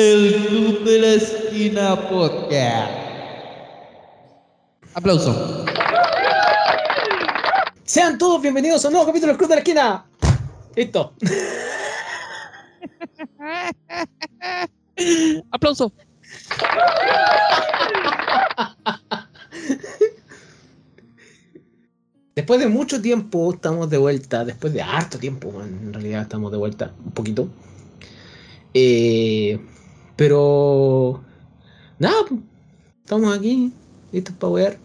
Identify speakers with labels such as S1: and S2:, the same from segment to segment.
S1: El Club de la Esquina Podcast. Aplauso.
S2: Sean todos bienvenidos a un nuevo capítulo del Club de la Esquina. Listo.
S1: Aplauso.
S2: Después de mucho tiempo estamos de vuelta, después de harto tiempo, en realidad estamos de vuelta, un poquito. Eh, pero nada, estamos aquí, listos para ver.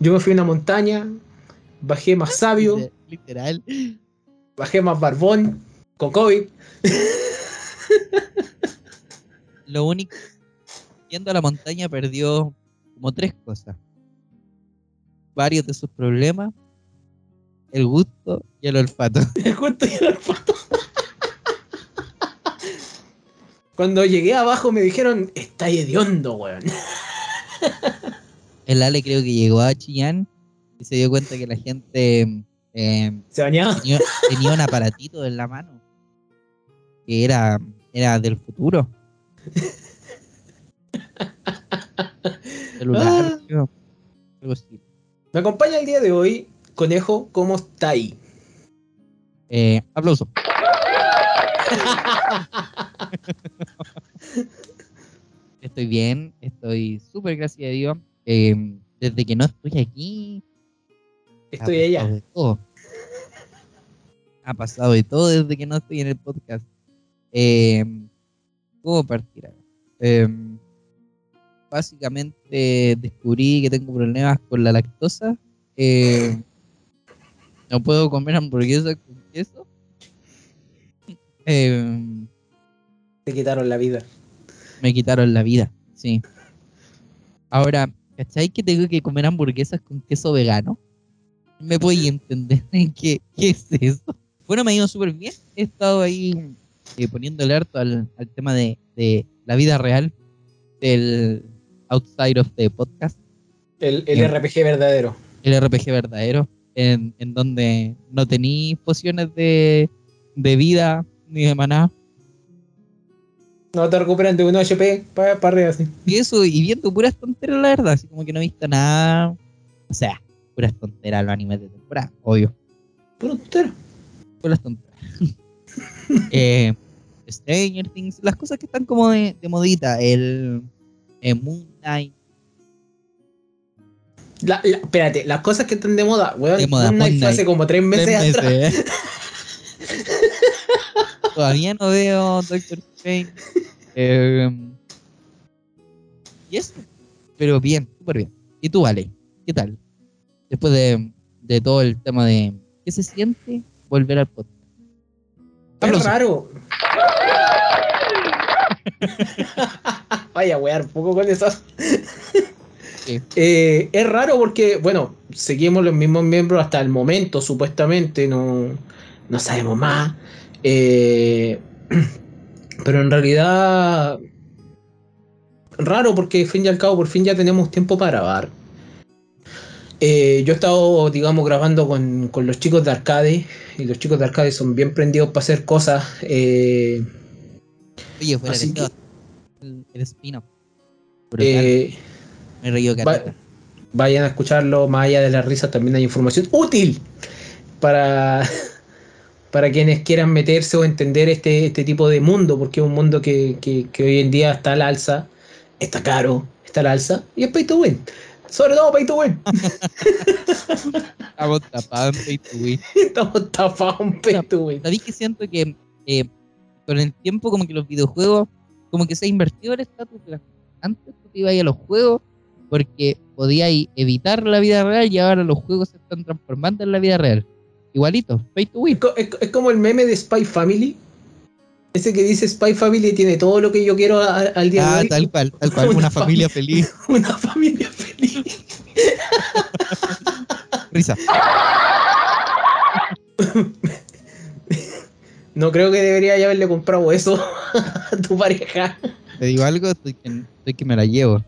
S2: Yo me fui a una montaña, bajé más sabio,
S1: Literal.
S2: bajé más barbón, con COVID.
S1: Lo único. Yendo a la montaña perdió como tres cosas. Varios de sus problemas. El gusto y el olfato.
S2: Justo y el olfato. Cuando llegué abajo me dijeron, está hediondo, weón.
S1: El Ale creo que llegó a Chillán y se dio cuenta que la gente eh,
S2: ¿Se bañaba?
S1: tenía, tenía un aparatito en la mano. Que era, era del futuro. Celular,
S2: Ah.
S1: Algo así.
S2: Me acompaña el día de hoy, Conejo, ¿cómo está ahí?
S1: Eh, aplauso. Estoy bien, estoy súper gracias a Dios. Eh, desde que no estoy aquí, ha
S2: Estoy
S1: pasado
S2: allá.
S1: de todo. Ha pasado de todo desde que no estoy en el podcast. Eh, ¿Cómo partir? Eh, básicamente descubrí que tengo problemas con la lactosa. Eh, no puedo comer hamburguesas con queso. Eh,
S2: Te quitaron la vida.
S1: me quitaron la vida, sí. Ahora, ¿cachai que tengo que comer hamburguesas con queso vegano? ¿Me podéis entender qué, qué es eso? Bueno, me ha ido súper bien. He estado ahí eh, poniéndole harto al, al tema de, de la vida real del outside of the podcast,
S2: El, el. RPG verdadero.
S1: el RPG verdadero, en, en donde no tenéis pociones de, de vida ni de maná.
S2: No te recuperan de un HP para arriba así.
S1: Y eso, y viendo puras tonteras, la verdad, así como que no he visto nada. O sea, puras tonteras los animes de temporada, obvio.
S2: Puro tontero.
S1: Puras tonteras. eh, Stranger Things, las cosas que están como de, de modita, el, el Moon Knight,
S2: La- la- espérate, las cosas que están de moda, weón.
S1: De moda,
S2: Moon Knight fue hace como tres meses,
S1: tres
S2: atrás.
S1: meses, ¿eh? Todavía no veo Doctor Strange. Eh, y eso. Pero bien, súper bien. ¿Y tú, Vale? ¿Qué tal? Después de, de todo el tema de ¿qué se siente volver al podcast?
S2: Es raro. Vaya, wear, un poco con eso.
S1: Sí.
S2: Eh, es raro porque, bueno, seguimos los mismos miembros hasta el momento, supuestamente, no, no sabemos más. Eh, pero en realidad, raro porque, al fin y al cabo, por fin ya tenemos tiempo para grabar. Eh, yo he estado, digamos, grabando con, con los chicos de arcade, y los chicos de arcade son bien prendidos para hacer cosas. eh,
S1: Oye,
S2: Así que-
S1: todo, el, el spin-off.
S2: Eh,
S1: me he reído
S2: va- vayan a escucharlo, más allá de la risa también hay información útil para, para quienes quieran meterse o entender este, este tipo de mundo, porque es un mundo que, que- que hoy en día está al alza, está caro, está al alza, y es pay to win. Sobre todo pay to win.
S1: Estamos tapados en pay to win.
S2: Estamos tapados en pay to win.
S1: ¿Sabéis que siento que eh, con el tiempo como que los videojuegos como que se ha invertido el estatus de las antes tú te ibas a los juegos porque podías evitar la vida real y ahora los juegos se están transformando en la vida real. Igualito, pay to
S2: Es,
S1: win.
S2: es- es como el meme de Spy Family. Ese que dice Spy Family tiene todo lo que yo quiero a- al día de
S1: Ah,
S2: hoy.
S1: tal cual, tal cual,
S2: Una
S1: una familia feliz.
S2: Una familia feliz.
S1: Risa.
S2: No creo que debería ya haberle comprado eso a tu pareja.
S1: Te digo algo, estoy que, estoy que me la llevo.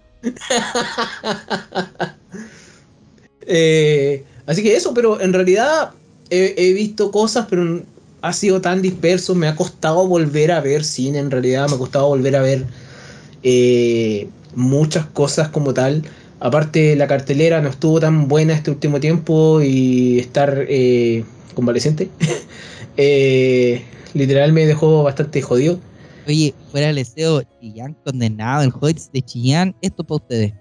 S2: Eh, así que eso, pero en realidad he, visto cosas, pero ha sido tan disperso, me ha costado volver a ver cine en realidad, me ha costado volver a ver eh, muchas cosas como tal. Aparte, la cartelera no estuvo tan buena este último tiempo y estar eh, convaleciente, eh, literal me dejó bastante jodido.
S1: Oye, fuera el deseo, Chillán condenado, el Hoyts de Chillán, esto para ustedes.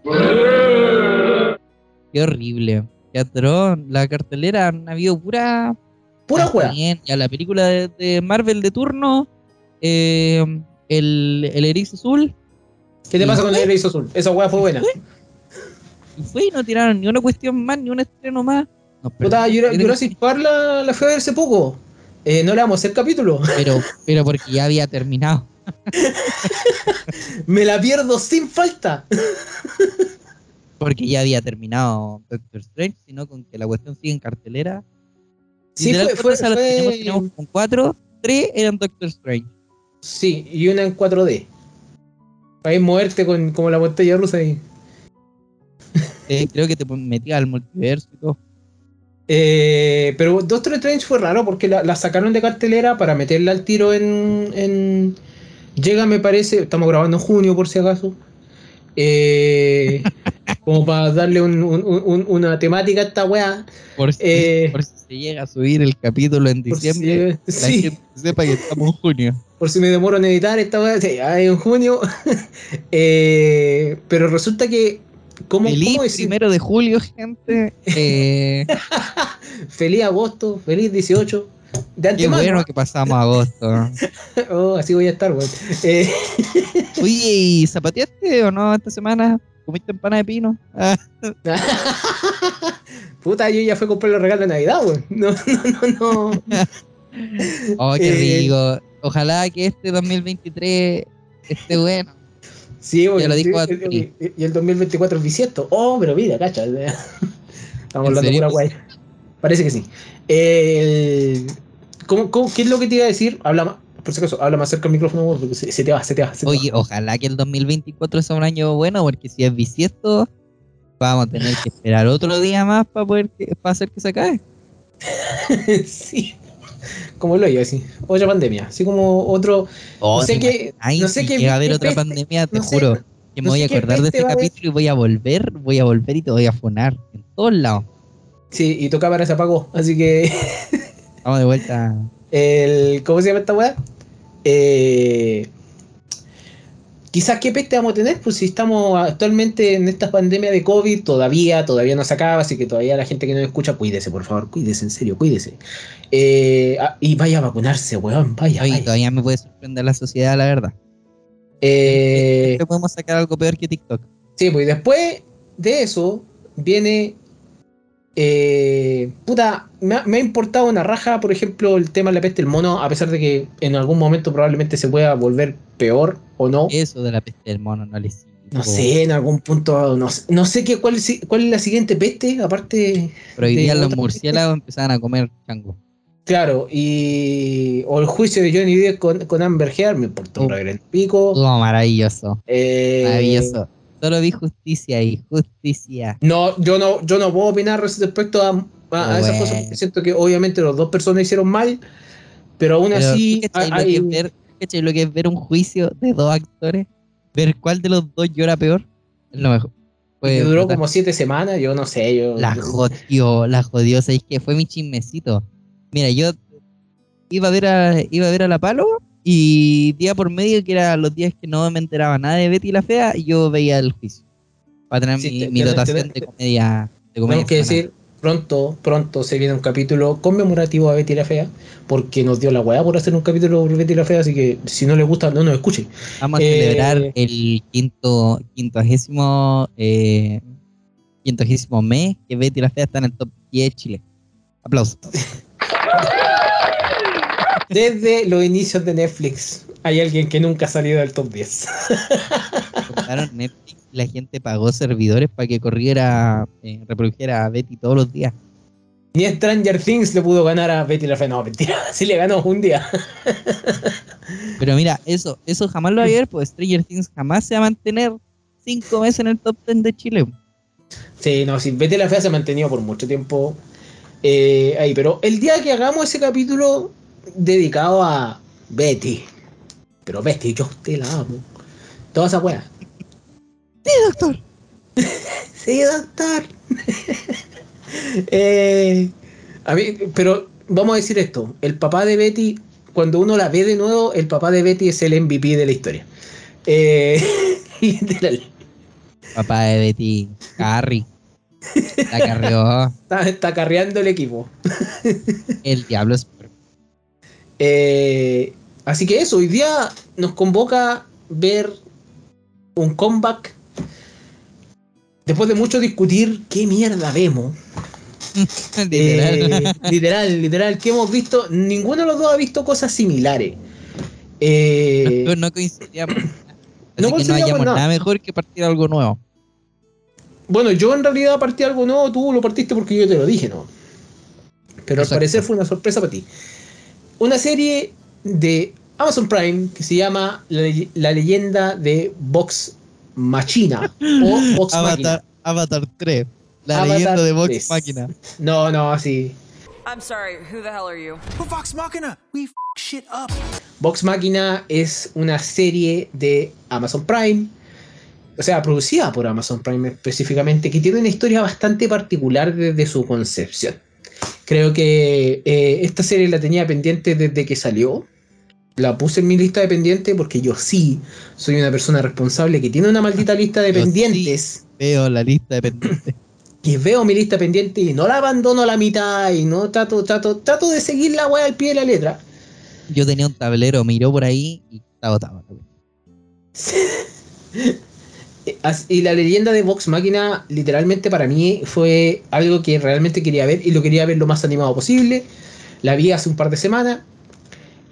S1: Qué horrible. Qué atroz. La cartelera han habido pura.
S2: Pura juega.
S1: Ya la película de, de Marvel de turno, eh, el, el Erizo Azul,
S2: ¿Qué te pasa con el Erizo Azul? Esa hueá fue buena.
S1: y fue y no tiraron ni una cuestión más, ni un estreno más. No, pero,
S2: Puta, Jura- Jurassic Park la, la fui a ver hace poco. Eh, no le vamos a hacer capítulo.
S1: pero, pero porque ya había terminado.
S2: Me la pierdo sin falta.
S1: Porque ya había terminado Doctor Strange, sino con que la cuestión sigue en cartelera.
S2: Sí,
S1: Literal,
S2: fue, fue,
S1: ¿cuántas salas
S2: fue-
S1: teníamos? Teníamos con cuatro, tres eran Doctor Strange.
S2: Sí, y una en 4D. Ahí moverte con como la botella rusa ahí.
S1: Eh, creo que te metía al multiverso y todo.
S2: Eh, pero Doctor Strange fue raro porque la, la sacaron de cartelera para meterla al tiro en, en- Llega, me parece. Estamos grabando en junio, por si acaso. Eh, como para darle un- un- un- una temática a esta weá.
S1: Por si,
S2: Eh,
S1: por si se llega a subir el capítulo en
S2: por si-
S1: diciembre, la
S2: sí,
S1: gente sepa que estamos en junio.
S2: por si me demoro en editar esta weá. Sí, ah, en junio. Eh, pero resulta que. ¿Cómo,
S1: Feliz
S2: cómo
S1: primero de julio, gente. Eh,
S2: Feliz agosto, feliz 18. De
S1: qué
S2: antemano.
S1: bueno que pasamos agosto.
S2: Oh, así voy a estar, weón. Eh,
S1: Oye, ¿y zapateaste o no esta semana? ¿Comiste empanada de pino? Ah,
S2: Puta, yo ya fui a comprar los regalos de Navidad, weón. No, no, no, no.
S1: oh, qué
S2: Eh,
S1: rico. Ojalá que este 2023 esté bueno.
S2: Sí, weón.
S1: Ya lo dijo
S2: sí,
S1: Atri.
S2: y- y el 2024 es bisiesto. Oh, pero mira, cacha. Estamos
S1: ¿En
S2: hablando
S1: serio?
S2: pura guay. Parece que sí. El- ¿cómo- cómo- qué es lo que te iba a decir? Habla más, por si acaso, habla más cerca del micrófono, porque se, se te va, se te va. Se te
S1: Oye, ojalá que el 2024 sea un año bueno, porque si es bisiesto, vamos a tener que esperar otro día más para poder que- para hacer que se acabe.
S2: va. sí. Como lo yo, así. Otra pandemia. Así como otro.
S1: Oh,
S2: no sé
S1: ¿te
S2: qué. no sé
S1: llega a haber otra
S2: peste-
S1: pandemia, te
S2: no sé-
S1: juro que me
S2: no
S1: voy a acordar de este
S2: va
S1: capítulo y voy a volver, voy a volver y te voy a fonar en todos lados.
S2: Sí, y tu cámara se apagó. Así que.
S1: Vamos de vuelta.
S2: El, ¿Cómo se llama esta weá? Eh, quizás qué peste vamos a tener, pues si estamos actualmente en esta pandemia de COVID, todavía, todavía no se acaba, así que todavía la gente que nos escucha, cuídese, por favor, cuídese, en serio, cuídese. Eh, ah, y vaya a vacunarse, weón, vaya.
S1: Oye,
S2: vaya.
S1: todavía me puede sorprender la sociedad, la verdad.
S2: Eh,
S1: podemos sacar algo peor que TikTok.
S2: Sí, pues después de eso viene. Eh, puta, me ha, me ha importado una raja, por ejemplo, el tema de la peste del mono, a pesar de que en algún momento probablemente se pueda volver peor o no.
S1: Eso de la peste del mono no le sirve.
S2: No sé, en algún punto, no, sé- no sé qué, cuál, es- cuál es la siguiente peste, aparte,
S1: Prohibían los murciélagos, empezaban a comer chango.
S2: claro, y. O el juicio de Johnny Depp con, con Amber Heard, me importa un reverendo pico.
S1: Oh, maravilloso.
S2: Eh,
S1: Maravilloso. Solo vi justicia ahí, justicia.
S2: No, yo no, yo no puedo opinar respecto a, a- a esas cosas siento que obviamente las dos personas hicieron mal, pero aún
S1: Pero,
S2: así
S1: ¿tú cachai
S2: hay-
S1: lo, que es ver, cachai lo que es ver un juicio de dos actores? Ver cuál de los dos llora peor. Es lo mejor. Fue
S2: que duró
S1: brutal.
S2: como siete semanas, yo no sé, yo
S1: La jodió, la jodió. ¿Sabéis que Fue mi chismecito. Mira, yo iba a ver a, iba a ver a la palo y día por medio, que eran los días que no me enteraba nada de Betty la Fea, y yo veía el juicio. Para tener
S2: Sí,
S1: mi,
S2: te-
S1: mi
S2: te-
S1: dotación
S2: te-
S1: de comedia. De comedia
S2: que decir pronto, pronto se viene un capítulo conmemorativo a Betty la Fea, porque nos dio la weá por hacer un capítulo por Betty la Fea, así que si no le gusta, no nos escuche.
S1: Vamos a
S2: eh,
S1: celebrar el quinto, quintoagésimo, eh, quintoagésimo mes que Betty la Fea está en el top 10 de Chile. Aplausos.
S2: Desde los inicios de Netflix hay alguien que nunca ha salido del top 10.
S1: Compraron Netflix la gente pagó servidores para que corriera, eh, reprodujera a Betty todos los días.
S2: Ni Stranger Things le pudo ganar a Betty la Fea. No, mentira, sí le ganó un día.
S1: Pero mira, eso, eso jamás lo va a ver, pues Stranger Things jamás se va a mantener cinco meses en el top 10 de Chile.
S2: Sí, no, sí, Betty la Fea se ha mantenido por mucho tiempo eh, ahí. Pero el día que hagamos ese capítulo, dedicado a Betty. Pero Betty, yo usted la amo. Toda esa weá.
S1: Sí, doctor.
S2: Sí, doctor. Eh, a mí, pero vamos a decir esto. El papá de Betty, cuando uno la ve de nuevo, el papá de Betty es el MVP de la historia. Eh, literal.
S1: Papá de Betty, Carrie. La carrió
S2: Está, está carreando el equipo.
S1: el diablo. es-
S2: Eh, así que eso, hoy día nos convoca ver un comeback. Después de mucho discutir qué mierda vemos.
S1: Literal.
S2: Eh, literal, literal, que hemos visto. Ninguno de los dos ha visto cosas similares. Eh,
S1: no coincidíamos. Así
S2: No
S1: que no hayamos
S2: nada.
S1: nada mejor que partir algo nuevo.
S2: bueno, yo en realidad partí algo nuevo, tú lo partiste porque yo te lo dije, ¿no? Pero al parecer fue una sorpresa para ti. Una serie de Amazon Prime que se llama La, la leyenda de Vox Machina o Vox Machina.
S1: Avatar, Avatar 3. La
S2: Avatar
S1: leyenda de Vox
S2: 3.
S1: Máquina.
S2: No, no, así.
S3: I'm sorry, who the hell are you?
S4: Vox Machina? We f shit up.
S2: Vox Machina es una serie de Amazon Prime, o sea, producida por Amazon Prime específicamente, que tiene una historia bastante particular desde su concepción. Creo que eh, esta serie la tenía pendiente desde que salió. La puse en mi lista de pendientes porque yo sí soy una persona responsable que tiene una maldita lista de
S1: Yo sí.
S2: pendientes.
S1: Veo la lista de pendientes.
S2: Y veo mi lista pendiente y no la abandono a la mitad y no trato, trato, trato de seguir la weá al pie de la letra.
S1: Yo tenía un tablero, miró por ahí y está botado.
S2: Y la leyenda de Vox Máquina, literalmente para mí fue algo que realmente quería ver y lo quería ver lo más animado posible. La vi hace un par de semanas.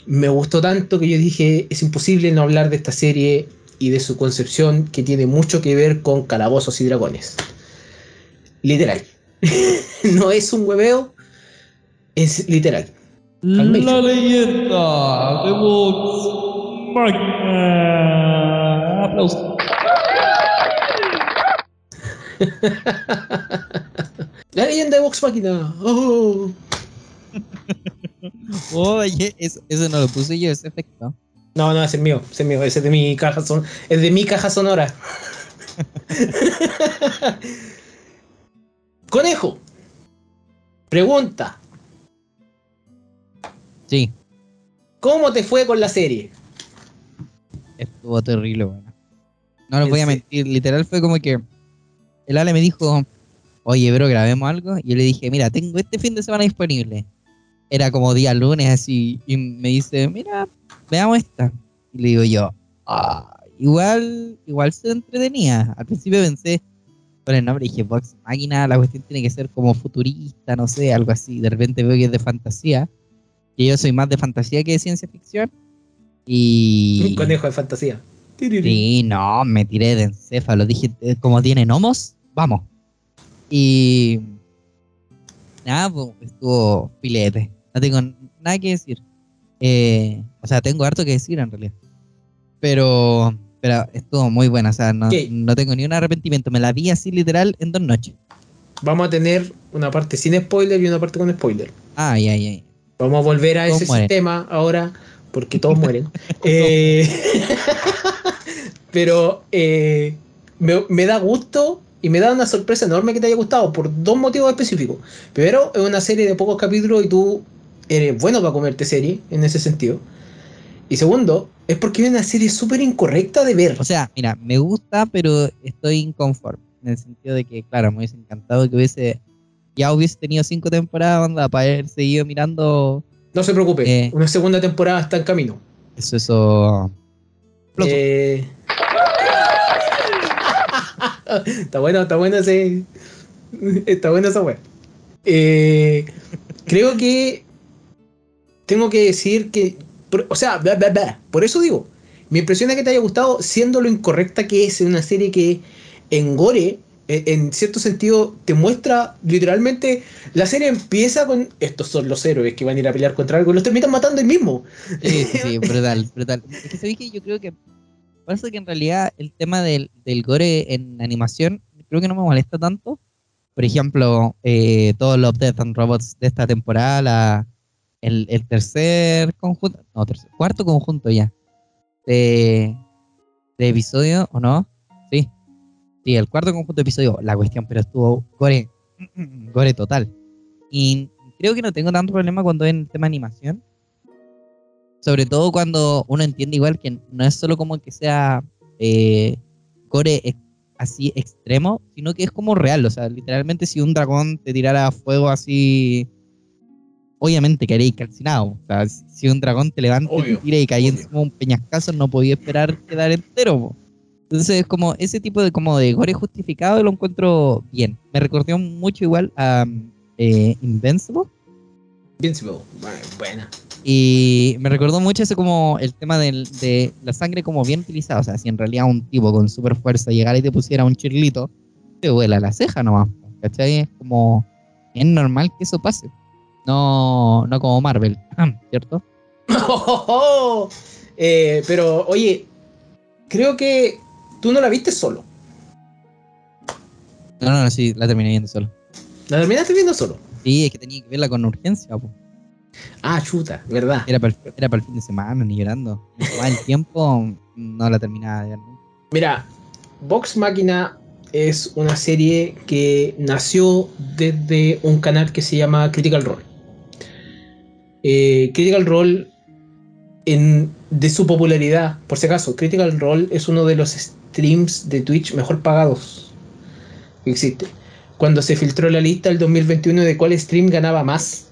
S2: Me gustó tanto que yo dije, es imposible no hablar de esta serie y de su concepción que tiene mucho que ver con calabozos y dragones. Literal. no es un hueveo, es literal. Calmation.
S1: leyenda de Vox Máquina. Aplausos.
S2: La leyenda de Vox Máquina. Oh.
S1: Oye, eso, eso no lo puse yo, ese efecto.
S2: No, no, ese es mío, ese es mío, ese es de mi caja son, es de mi caja sonora. Conejo. Pregunta,
S1: Sí,
S2: ¿cómo te fue con la serie?
S1: estuvo terrible, bueno. No les
S2: ¿En
S1: voy a mentir, literal fue como que el Ale me dijo, oye, bro, grabemos algo. Y yo le dije, mira, tengo este fin de semana disponible. Era como día lunes así, y me dice, mira, veamos esta. Y le digo yo, ah, igual, igual se entretenía. Al principio pensé, por el nombre dije, Vox Máquina, la cuestión tiene que ser como futurista, no sé, algo así. De repente veo que es de fantasía. Que yo soy más de fantasía que de ciencia ficción. Y.
S2: Un conejo de fantasía.
S1: Sí, no, me tiré de encéfalo. Dije, eh, como tiene gnomos, vamos. Y. Nada, pues, estuvo filete. No tengo nada que decir. Eh, o sea, tengo harto que decir en realidad. Pero. Pero estuvo muy buena. O sea, no, no tengo ni un arrepentimiento. Me la vi así literal en dos noches.
S2: Vamos a tener una parte sin spoiler y una parte con spoiler.
S1: Ay, ay, ay.
S2: Vamos a volver a
S1: Todos
S2: ese
S1: mueren.
S2: sistema ahora, porque todos mueren. Eh, pero eh, me, me da gusto y me da una sorpresa enorme que te haya gustado por dos motivos específicos. Primero, es una serie de pocos capítulos y tú eres bueno para comerte serie en ese sentido. Y segundo, es porque es una serie súper incorrecta de ver.
S1: O sea, mira, me gusta, pero estoy inconforme. En el sentido de que, claro, me hubiese encantado que hubiese. Ya hubiese tenido cinco temporadas, onda, para haber seguido mirando
S2: No se preocupe,
S1: Eh.
S2: una segunda temporada está en camino.
S1: Eso, eso.
S2: Eh, está bueno, está bueno ese. Está bueno esa wea. Eh, creo que tengo que decir que. o sea, por eso digo. Me impresiona que te haya gustado, siendo lo incorrecta que es una serie que en Gore, eh, en cierto sentido, te muestra literalmente. La serie empieza con. Estos son los héroes que van a ir a pelear contra algo y los terminan matando el mismo.
S1: Sí, sí, brutal, brutal. Es que sabéis que yo creo que. Parece que en realidad el tema del, del gore en animación, creo que no me molesta tanto. Por ejemplo, eh, todos los Death and Robots de esta temporada, la, el, el tercer conjunto, no, tercer, cuarto conjunto ya de, episodio, ¿o no? Sí. Sí, el cuarto conjunto de episodio, la cuestión, pero estuvo gore, gore total. Y creo que no tengo tanto problema cuando en el tema animación. Sobre todo cuando uno entiende igual que no es solo como que sea eh, gore ex- así extremo, sino que es como real. O sea, literalmente si un dragón te tirara fuego así, obviamente quedaría calcinado. O sea, si- un dragón te levanta y te tira y cae encima de un peñascazo, no podía esperar quedar entero. po. Entonces es como ese tipo de como de gore justificado lo encuentro bien. Me recordó mucho igual a eh, Invincible.
S2: Invincible. Buena.
S1: Y me recordó mucho ese como el tema del- de la sangre como bien utilizada. O sea, si en realidad un tipo con super fuerza llegara y te pusiera un chirlito, te vuela la ceja nomás. ¿Cachai? Es como, es normal que eso pase. No, no como Marvel, ¿cierto?
S2: Eh, pero, oye, creo que tú no la viste solo.
S1: No, no, no, sí, la terminé viendo solo.
S2: La terminaste viendo solo.
S1: Sí, es que tenía que verla con urgencia, po.
S2: Ah, chuta, ¿verdad?
S1: Era para el, era para el fin de semana, ni llorando. El tiempo, no la terminaba de ver.
S2: Mira, Vox Máquina es una serie que nació desde un canal que se llama Critical Role. Eh, Critical Role, en, de su popularidad, por si acaso, Critical Role es uno de los streams de Twitch mejor pagados que existe. Cuando se filtró la lista del 2021 de cuál stream ganaba más,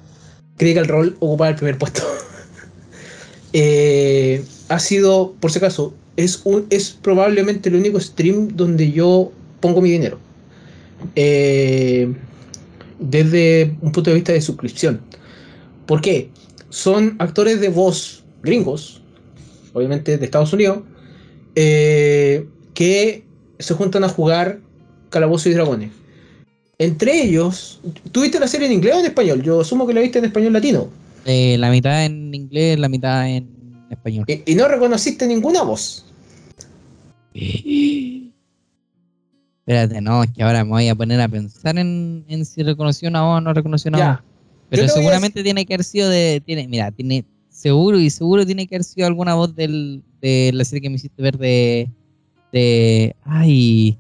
S2: Critical Role ocupaba el primer puesto. Eh, ha sido, por si acaso, es, probablemente el único stream donde yo pongo mi dinero. Eh, desde un punto de vista de suscripción. ¿Por qué? Son actores de voz gringos, obviamente de Estados Unidos, eh, que se juntan a jugar Calabozo y Dragones. Entre ellos, ¿tú viste la serie en inglés o en español? Yo asumo que la viste en español latino.
S1: Eh, la mitad en inglés, la mitad en español.
S2: Y, y no reconociste ninguna voz.
S1: Espérate, no, es que ahora me voy a poner a pensar en, en si reconoció una voz o no reconoció una
S2: Ya.
S1: voz. Pero
S2: a
S1: seguramente tiene que haber sido de. Tiene, mira, tiene. Seguro y seguro tiene que haber sido alguna voz del, de la serie que me hiciste ver de. de. Ay.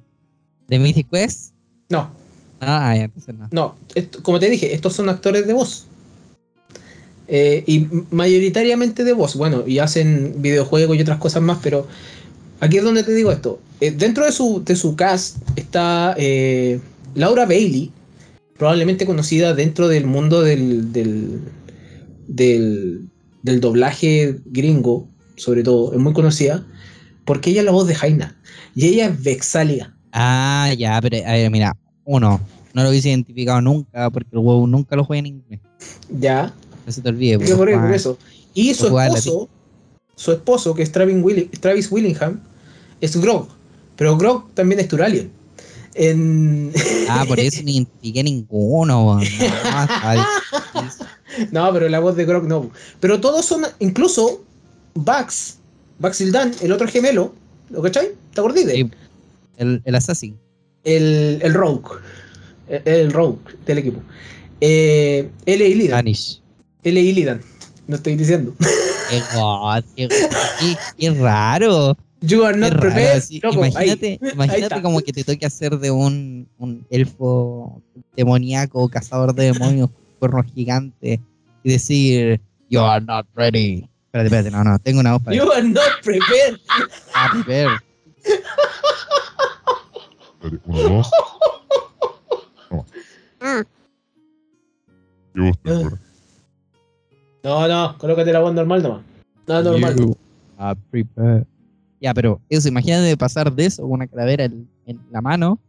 S1: de Mythic Quest.
S2: No,
S1: Ah, ya, entonces no.
S2: no. Esto- como te dije, estos son actores de voz. Eh, y mayoritariamente de voz. Bueno, y hacen videojuegos y otras cosas más, pero aquí es donde te digo esto. Eh, dentro de su, de su cast está eh, Laura Bailey, probablemente conocida dentro del mundo del, del, del, del doblaje gringo, sobre todo, es muy conocida, porque ella es la voz de Jaina. Y ella es Vexalia.
S1: Ah, ya, pero a ver, mira. Uno, no lo hubiese identificado nunca porque el huevo nunca lo juega en inglés.
S2: Ya,
S1: No se te olvide. Porque
S2: por,
S1: juega-
S2: eso. Y su esposo, su esposo, que es Travis, Willi- Travis Willingham, es Grog. Pero Grog también es Turalian. En...
S1: Ah, por eso ni identifiqué ninguno. No,
S2: pero la voz de Grog no. Pero todos son, incluso Bax, Baxildan, el otro gemelo, ¿lo cachai? ¿Te acordás de?
S1: Sí. el, el Assassin.
S2: El, el Rogue. El, el Rogue del equipo. Eh, L. Illidan.
S1: Vanish.
S2: L. Illidan. No estoy diciendo.
S1: Qué, god, qué, qué- qué raro.
S2: You are not prepared. Loco, ahí.
S1: imagínate
S2: Ahí
S1: imagínate como que te toque hacer de un, un elfo demoníaco, cazador de demonios, cuernos gigantes, y decir, You are not ready. Espérate, espérate, no, no, tengo una voz para
S2: You are not prepared.
S1: Ah, prepare.
S5: Uno, dos. Toma. Qué gusto,
S2: Ah.
S5: ahora.
S2: No, no, colócate la voz normal nomás. No, normal.
S1: You are prepared. Ya, pero eso, imagínate pasar de eso, con una calavera en, en la mano,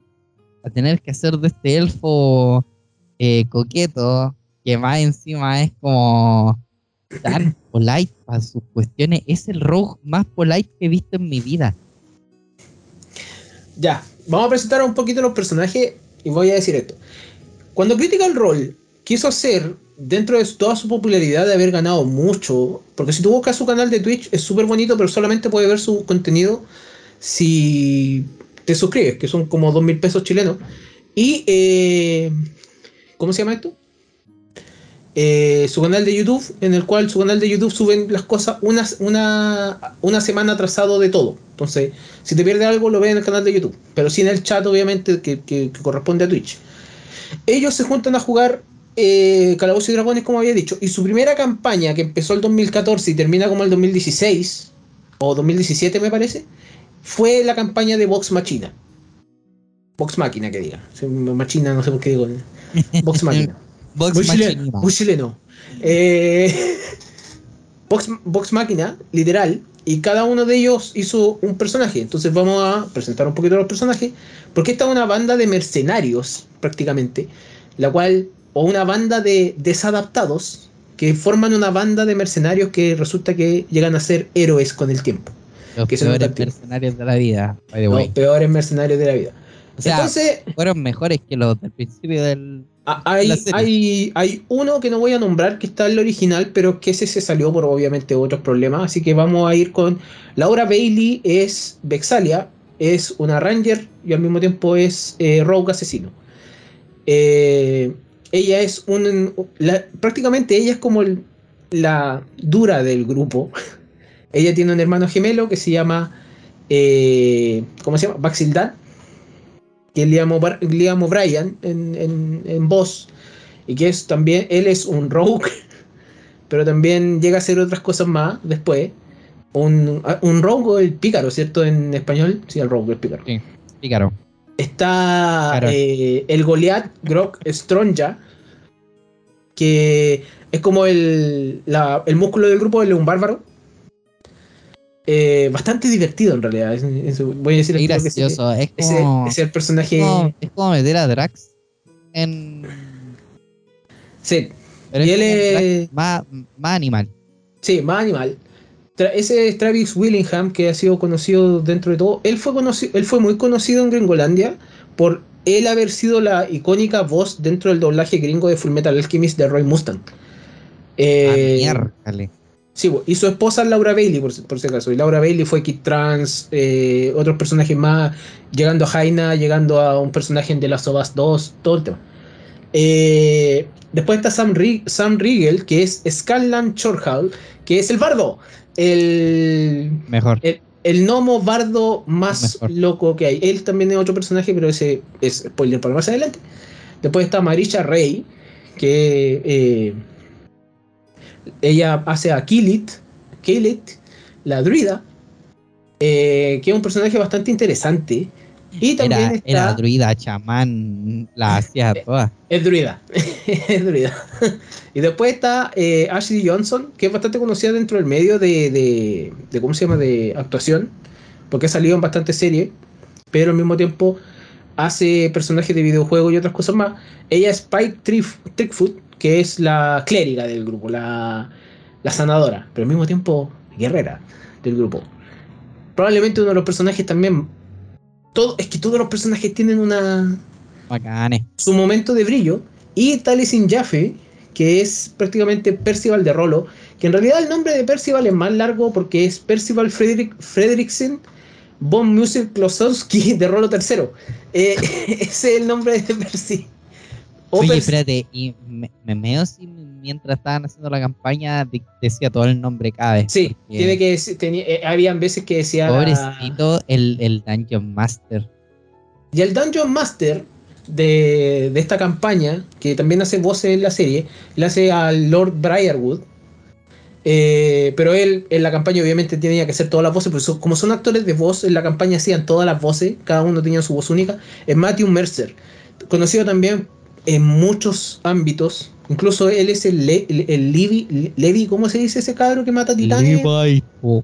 S1: a tener que hacer de este elfo eh, coqueto, que más encima es como tan polite para sus cuestiones. Es el rogue más polite que he visto en mi vida.
S2: Ya, vamos a presentar un poquito los personajes y voy a decir esto. Cuando Critical Role quiso hacer, dentro de toda su popularidad de haber ganado mucho, porque si tú buscas su canal de Twitch es súper bonito, pero solamente puedes ver su contenido si te suscribes, que son como dos mil pesos chilenos. Y, eh, ¿cómo se llama esto? Eh, su canal de YouTube, en el cual su canal de YouTube suben las cosas una, una, una semana atrasado de todo. Entonces, si te pierdes algo, lo ves en el canal de YouTube, pero sin el chat, obviamente, que, que- que corresponde a Twitch. Ellos se juntan a jugar eh, Calabozos y Dragones, como había dicho, y su primera campaña, que empezó el 2014 y termina como el 2016, o 2017 me parece, fue la campaña de Vox Machina. Vox Máquina, que diga. Machina, no sé por qué digo. Vox Máquina.
S1: Vox
S2: Muy chileno.
S1: Machinima.
S2: Muy chileno. Eh, Vox, Vox Máquina, literal. Y cada uno de ellos hizo un personaje. Entonces vamos a presentar un poquito los personajes. Porque esta es una banda de mercenarios, prácticamente. La cual, o una banda de desadaptados, que forman una banda de mercenarios que resulta que llegan a ser héroes con el tiempo.
S1: Los
S2: que
S1: peores mercenarios de la vida, by the
S2: Los
S1: way.
S2: peores mercenarios de la vida.
S1: O sea,
S2: Entonces,
S1: fueron mejores que los del principio del.
S2: Ah, Hay, hay, hay uno que no voy a nombrar que está en el original, pero que ese se salió por obviamente otros problemas. Así que vamos a ir con Laura Bailey, es Vexalia, es una Ranger y al mismo tiempo es eh, Rogue Asesino. Eh, ella es un. la- prácticamente ella es como el- la dura del grupo. ella tiene un hermano gemelo que se llama. eh, ¿Cómo se llama? Baxildan que es Liam, O'Bri- Liam O'Brien en, en, en voz, y que es también, él es un rogue, pero también llega a hacer otras cosas más después. Un, un rogue o el pícaro, ¿cierto? En español, sí, el rogue, el pícaro.
S1: Sí, pícaro.
S2: Está
S1: Claro.
S2: eh, el Goliath Grok Stronja, que es como el, la- el músculo del grupo, él es un bárbaro. Eh, bastante divertido en realidad. es- es- voy a decir
S1: Es
S2: tiro que
S1: gracioso. Es como,
S2: el personaje.
S1: es como, es como meter a Drax en.
S2: Sí,
S1: pero
S2: Y él es-
S1: más, más animal.
S2: Sí, más animal. Ese es Travis Willingham, que ha sido conocido dentro de todo. Él fue, conocido, él fue muy conocido en Gringolandia por él haber sido la icónica voz dentro del doblaje gringo de Full Metal Alchemist de Roy Mustang. Eh,
S1: Ah.
S2: Sí, y su esposa es Laura Bailey, por, por si acaso. Y Laura Bailey fue Kid Trans, eh, otros personajes más, llegando a Jaina, llegando a un personaje Last of Us 2, todo el tema. Eh, después está Sam, Ri- Sam Riegel, que es Scanlan Chorhal, que es el bardo. El,
S1: Mejor.
S2: el, el gnomo bardo más
S1: Mejor.
S2: loco que hay. Él también es otro personaje, pero ese es spoiler para más adelante. Después está Marisha Rey, que eh, ella hace a Kilit, Kilit, la druida, eh, que es un personaje bastante interesante. Y también
S1: Era,
S2: está...
S1: era druida, chamán, la hacía toda.
S2: Es druida. es druida. y después está eh, Ashley Johnson, que es bastante conocida dentro del medio de, de, de- ¿Cómo se llama? De actuación. Porque ha salido en bastantes series. Pero al mismo tiempo hace personajes de videojuegos y otras cosas más. Ella es Spike Trickfoot, que es la clériga del grupo, la, la sanadora. Pero al mismo tiempo guerrera del grupo. Probablemente uno de los personajes también. Todo, es que todos los personajes tienen una,
S1: Bacanes.
S2: su momento de brillo. Y Taliesin Jaffe, que es prácticamente Percival de Rolo, que en realidad el nombre de Percival es más largo porque es Percival Frederick, Fredricksen von Music Klosowski de Rolo III. Eh, ese es el nombre de Percy.
S1: Oye, espérate, y me, me si mientras estaban haciendo la campaña de- decía todo el nombre cada vez.
S2: Sí, tiene que decir- tenía- eh, habían veces que decía.
S1: Pobrecito el, el Dungeon Master.
S2: Y el Dungeon Master de, de esta campaña, que también hace voces en la serie, le hace al Lord Briarwood. Eh, pero él en la campaña obviamente tenía que hacer todas las voces, porque son- como son actores de voz, en la campaña hacían todas las voces, cada uno tenía su voz única. Es Matthew Mercer, conocido también en muchos ámbitos. Incluso él es el, Le- el, el Levi, Levi, ¿cómo se dice ese cabro que mata titanes?
S1: Levi. Oh,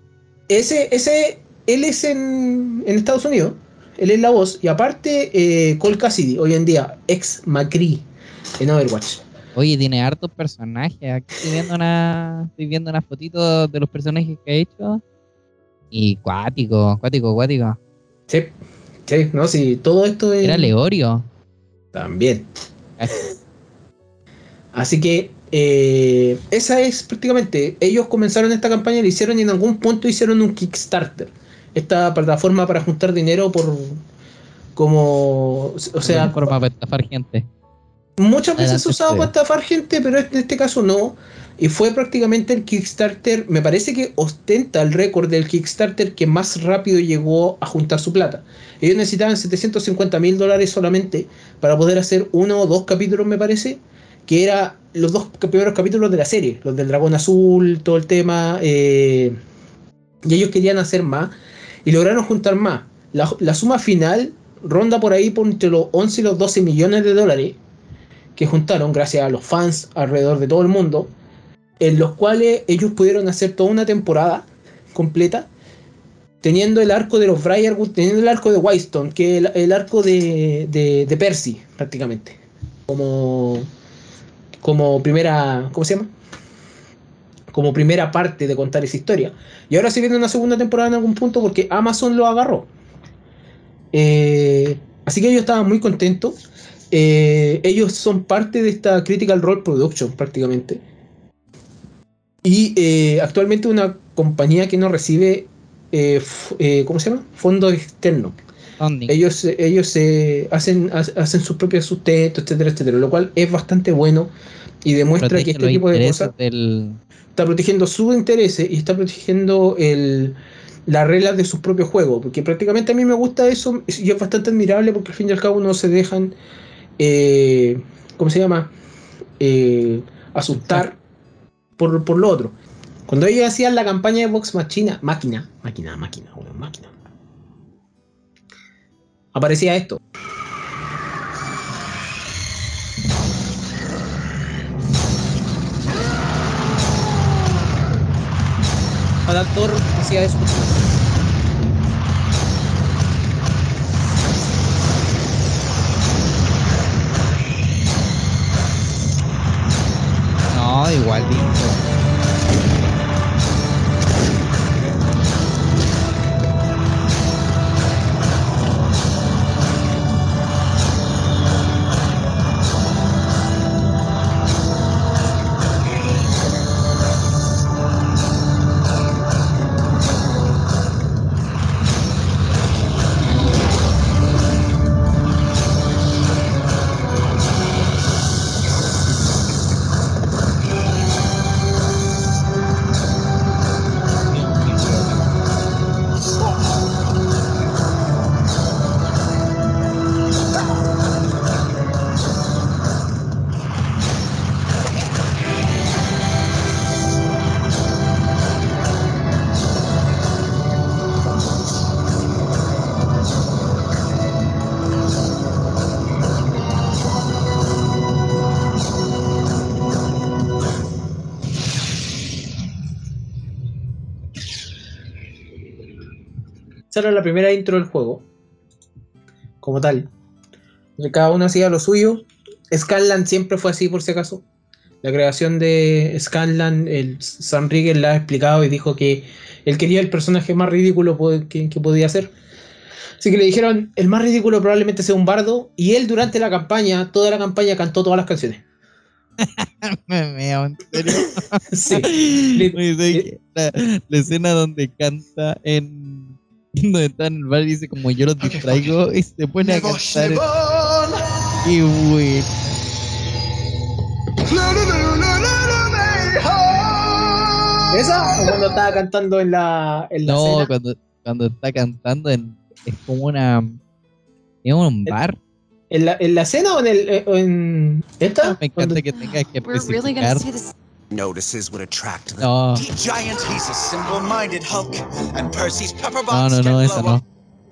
S2: Ese, ese, él es en, en Estados Unidos, él es la voz, y aparte eh, Cole Cassidy, hoy en día, ex McCree en Overwatch.
S1: Oye, tiene hartos personajes. Aquí estoy viendo una, estoy viendo una fotito de los personajes que ha hecho. Y cuático, cuático, cuático.
S2: Sí, sí, no, sí, todo esto es...
S1: Era Leorio.
S2: También. Así que eh, esa es prácticamente, ellos comenzaron esta campaña, la hicieron y en algún punto hicieron un Kickstarter. Esta plataforma para juntar dinero por como, o sea,
S1: para estafar gente.
S2: Muchas veces se usado para estafar gente, pero en este caso no. Y fue prácticamente el Kickstarter, me parece que ostenta el récord del Kickstarter que más rápido llegó a juntar su plata. Ellos necesitaban 750 mil dólares solamente para poder hacer uno o dos capítulos, me parece, que era los dos primeros capítulos de la serie, los del dragón azul, todo el tema. eh, y ellos querían hacer más y lograron juntar más. La, la suma final ronda por ahí por entre los 11 y los 12 millones de dólares que juntaron gracias a los fans alrededor de todo el mundo, en los cuales ellos pudieron hacer toda una temporada completa, teniendo el arco de los Briarwood, teniendo el arco de Whitestone, que el, el arco de, de, de Percy, prácticamente, como, como primera, ¿cómo se llama? Como primera parte de contar esa historia. Y ahora se viene una segunda temporada en algún punto porque Amazon lo agarró. Eh, así que ellos estaban muy contentos. Eh, ellos son parte de esta Critical Role Production prácticamente. Y eh, actualmente una compañía que no recibe, eh, eh, ¿cómo se llama? Fondos externos.
S1: Funding.
S2: Ellos, ellos hacen, ha- hacen sus propios sustentos, etcétera, etcétera. Lo cual es bastante bueno y demuestra
S1: Protege
S2: que este tipo de cosas
S1: del.
S2: está protegiendo sus intereses y está protegiendo el, las reglas de sus propios juegos. Porque prácticamente a mí me gusta eso y es bastante admirable porque al fin y al cabo no se dejan, eh, ¿cómo se llama? Eh, asustar por, por lo otro. Cuando ellos hacían la campaña de Vox Machina, máquina, máquina, máquina, máquina. Aparecía esto. Al actor hacía eso.
S1: No, igualito.
S2: Esa era la primera intro del juego. Como tal. Cada uno hacía lo suyo. Scanlan siempre fue así, por si acaso. La creación de Scanlan, el Sam Riegel la ha explicado y dijo que él quería el personaje más ridículo que, que podía ser. Así que le dijeron, el más ridículo probablemente sea un bardo. Y él durante la campaña, toda la campaña, cantó todas las canciones.
S1: Me meo, en serio.
S2: Sí.
S1: ¿sabes qué? la, la escena donde canta en. Donde está en el bar y dice, como yo los distraigo, y se pone a cantar. Y güey.
S2: ¿Esa? ¿O cuando estaba cantando en la, en la
S1: No,
S2: cena?
S1: cuando, cuando está cantando en, es como una. Es un bar.
S2: ¿En la, ¿En la cena o en el. eh, en esta?
S1: Me
S2: Cuando-
S1: encanta que tenga que
S3: We're really gonna
S1: especificar.
S3: see this.
S4: Notices would attract them.
S1: No,
S4: He giant, he's a simple-minded Hulk, and Percy's pepper
S1: no, no, no,
S4: can
S1: esa
S4: blow
S1: no.
S4: up.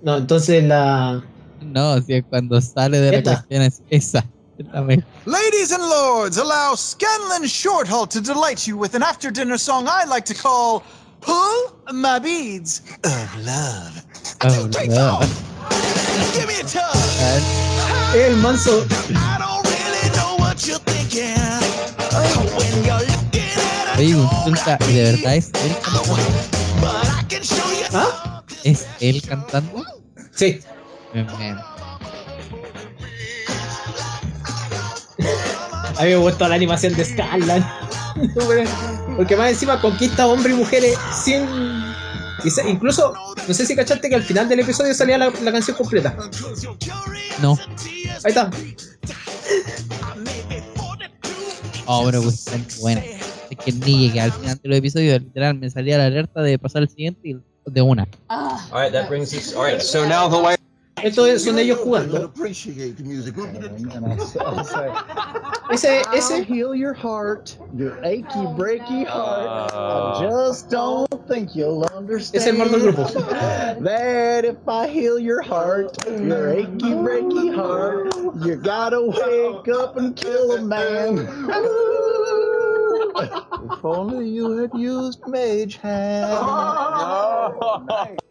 S2: No, entonces la.
S1: No, si es cuando sale de la cuestión es esa. Es.
S4: Ladies and lords, allow Scanlan Shorthalt to delight you with an after-dinner song I like to call "Pull My Beads of Love."
S1: Oh,
S4: Take
S1: no.
S4: off. Give me a tug.
S1: Ah,
S2: El manso.
S4: I don't really know what you're thinking
S1: Oye, consulta,
S4: like
S1: ¿y de verdad es él cantando?
S2: ¿Ah?
S1: ¿Es él cantando?
S2: Sí.
S1: Me meo.
S2: A mí me gustó la animación de Scanlan. Porque más encima conquista hombres y mujeres sin. Incluso, no sé si cachaste que al final del episodio salía la, la canción completa.
S1: No.
S2: Ahí está.
S1: Oh, pero pues muy buena. Es que ni llegué al final de los episodios, literal, me salía la alerta de pasar al siguiente y de una.
S6: All right, that brings us. All right, so now the way.
S2: Esto es- son ellos jugando.
S7: appreciate the music.
S2: Ese,
S7: I'll
S2: ese,
S7: heal your heart, your achy breaky heart. I just don't think you'll understand.
S2: es el del grupo.
S7: That if I heal your heart, your achy breaky heart, you gotta wake up and kill a man. if only you had used Mage Hand.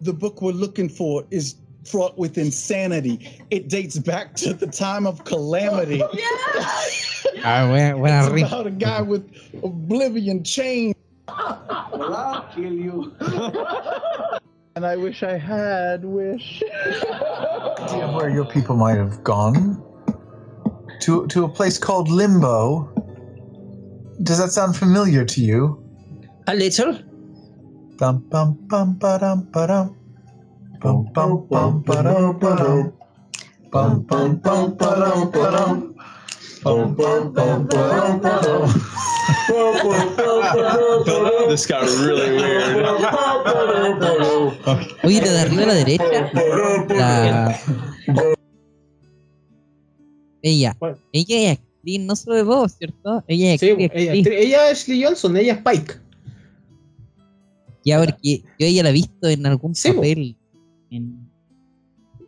S8: the book we're looking for is fraught with insanity. It dates back to the time of calamity.
S1: Ah, buena, buena
S8: It's
S1: rima.
S8: about a guy with oblivion chain. Well, I'll kill you.
S7: and I wish I had wish.
S4: idea of where your people might have gone to to a place called Limbo. Does that sound familiar to you?
S2: a little.
S4: Bum bum bum ba-dum ba-dum. Bum bum bum ba-dum ba-dum. Bum bum bum ba-dum ba-dum. Bum bum bum ba-dum ba-dum.
S6: This got really weird.
S1: Oye, de arriba a la derecha, la... Ella,
S2: ¿Cuál?
S1: ella es actriz, no solo de voz, ¿cierto? Ella es
S2: Sí,
S1: actriz,
S2: ella,
S1: actriz.
S2: ella es Ashley Johnson, ella es Spike.
S1: Ya, porque yo ella la he visto en algún
S2: Sí,
S1: papel. En...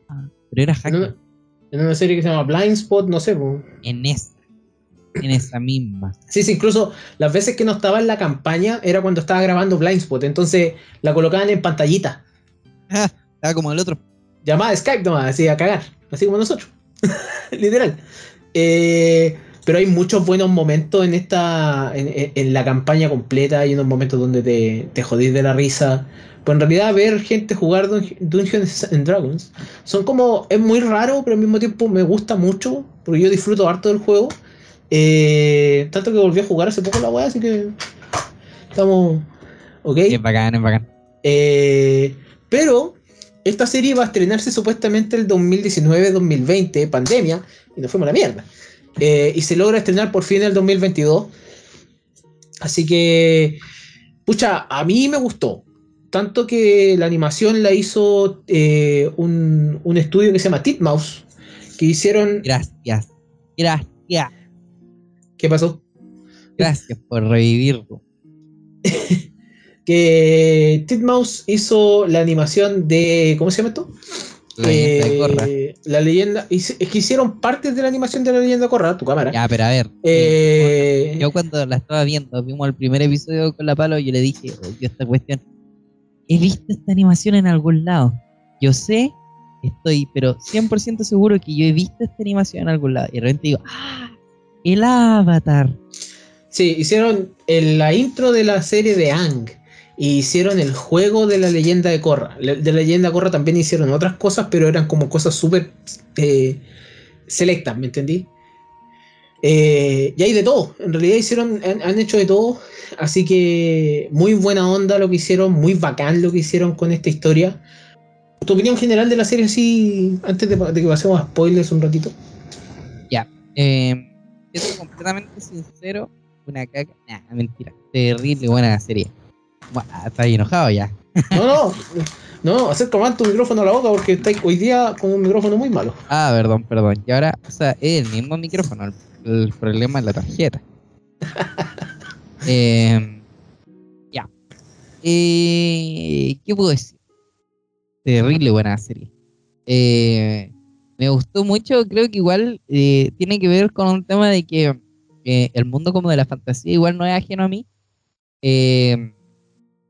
S1: Ah, pero era
S2: En
S1: hacker.
S2: una, en una serie que se llama Blind Spot, no sé.
S1: En esa. En esa misma.
S2: Sí, sí, incluso las veces que no estaba en la campaña era cuando estaba grabando Blind Spot. Entonces la colocaban en pantallita.
S1: Ah, estaba como el otro.
S2: Llamada Skype nomás, así a cagar. Así como nosotros. Literal. Eh, pero hay muchos buenos momentos en esta. En, en- en la campaña completa. Hay unos momentos donde te, te jodís de la risa. Pues en realidad ver gente jugar Dun- Dungeons and Dragons son como. Es muy raro, pero al mismo tiempo me gusta mucho. Porque yo disfruto harto del juego. Eh, tanto que volví a jugar hace poco la weá, así que. Estamos. Ok.
S1: Es bacán, es bacán.
S2: Eh, pero esta serie va a estrenarse supuestamente el 2019-2020, pandemia, y nos fuimos a la mierda. Eh, y se logra estrenar por fin el 2022. Así que, pucha, a mí me gustó. Tanto que la animación la hizo eh, un, un estudio que se llama Titmouse, que hicieron...
S1: Gracias. Gracias.
S2: ¿Qué pasó?
S1: Gracias por revivirlo.
S2: Que Titmouse hizo la animación de... ¿Cómo se llama esto?
S1: La leyenda de.
S2: Eh, la leyenda. Es que hicieron partes de la animación de la leyenda de Korra, tu cámara.
S1: Ya, pero a ver.
S2: Eh,
S1: Yo cuando la estaba viendo, vimos el primer episodio con la palo, yo le dije, oye, esta cuestión, he visto esta animación en algún lado. Yo sé, estoy, pero 100% seguro que yo he visto esta animación en algún lado. Y de repente digo, ¡ah! El avatar.
S2: sí, hicieron el- la intro de la serie de Ang. Y hicieron el juego de la leyenda de Korra. De la leyenda de Korra también hicieron otras cosas, pero eran como cosas súper eh, selectas, ¿me entendí? Eh, y hay de todo. En realidad hicieron, han, hecho de todo. Así que muy buena onda lo que hicieron, muy bacán lo que hicieron con esta historia. ¿Tu opinión general de la serie, sí, antes de, que pasemos a spoilers un ratito?
S1: Eh, siendo completamente sincero, una caca. Mentira. Terrible buena serie. Bueno, está ahí enojado ya.
S2: No, no, no, acerca más tu micrófono a la boca porque estáis hoy día con un micrófono muy malo.
S1: Ah, perdón, perdón. Y ahora, o sea, es el mismo micrófono. El, el problema es la tarjeta. Eh, ya. Eh, ¿Qué puedo decir? Terrible buena serie. Eh, me gustó mucho. Creo que igual eh, tiene que ver con un tema de que eh, el mundo como de la fantasía igual no es ajeno a mí. Eh,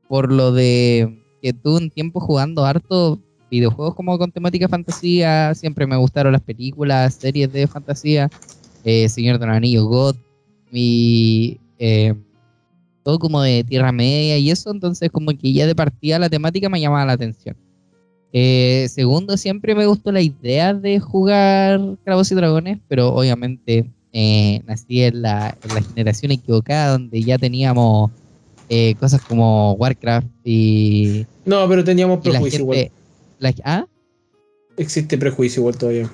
S1: por lo de que tuve un tiempo jugando harto videojuegos como con temática fantasía, siempre me gustaron las películas, series de fantasía, eh, Señor de los Anillos, God, y eh, todo como de Tierra Media y eso, entonces como que ya de partida la temática me llamaba la atención. Eh, segundo, siempre me gustó la idea de jugar Calabozos y Dragones, pero obviamente eh, nací en la, en la generación equivocada donde ya teníamos eh, cosas como Warcraft y,
S2: No, pero teníamos prejuicio igual.
S1: la- ¿ah?
S2: Existe prejuicio igual todavía.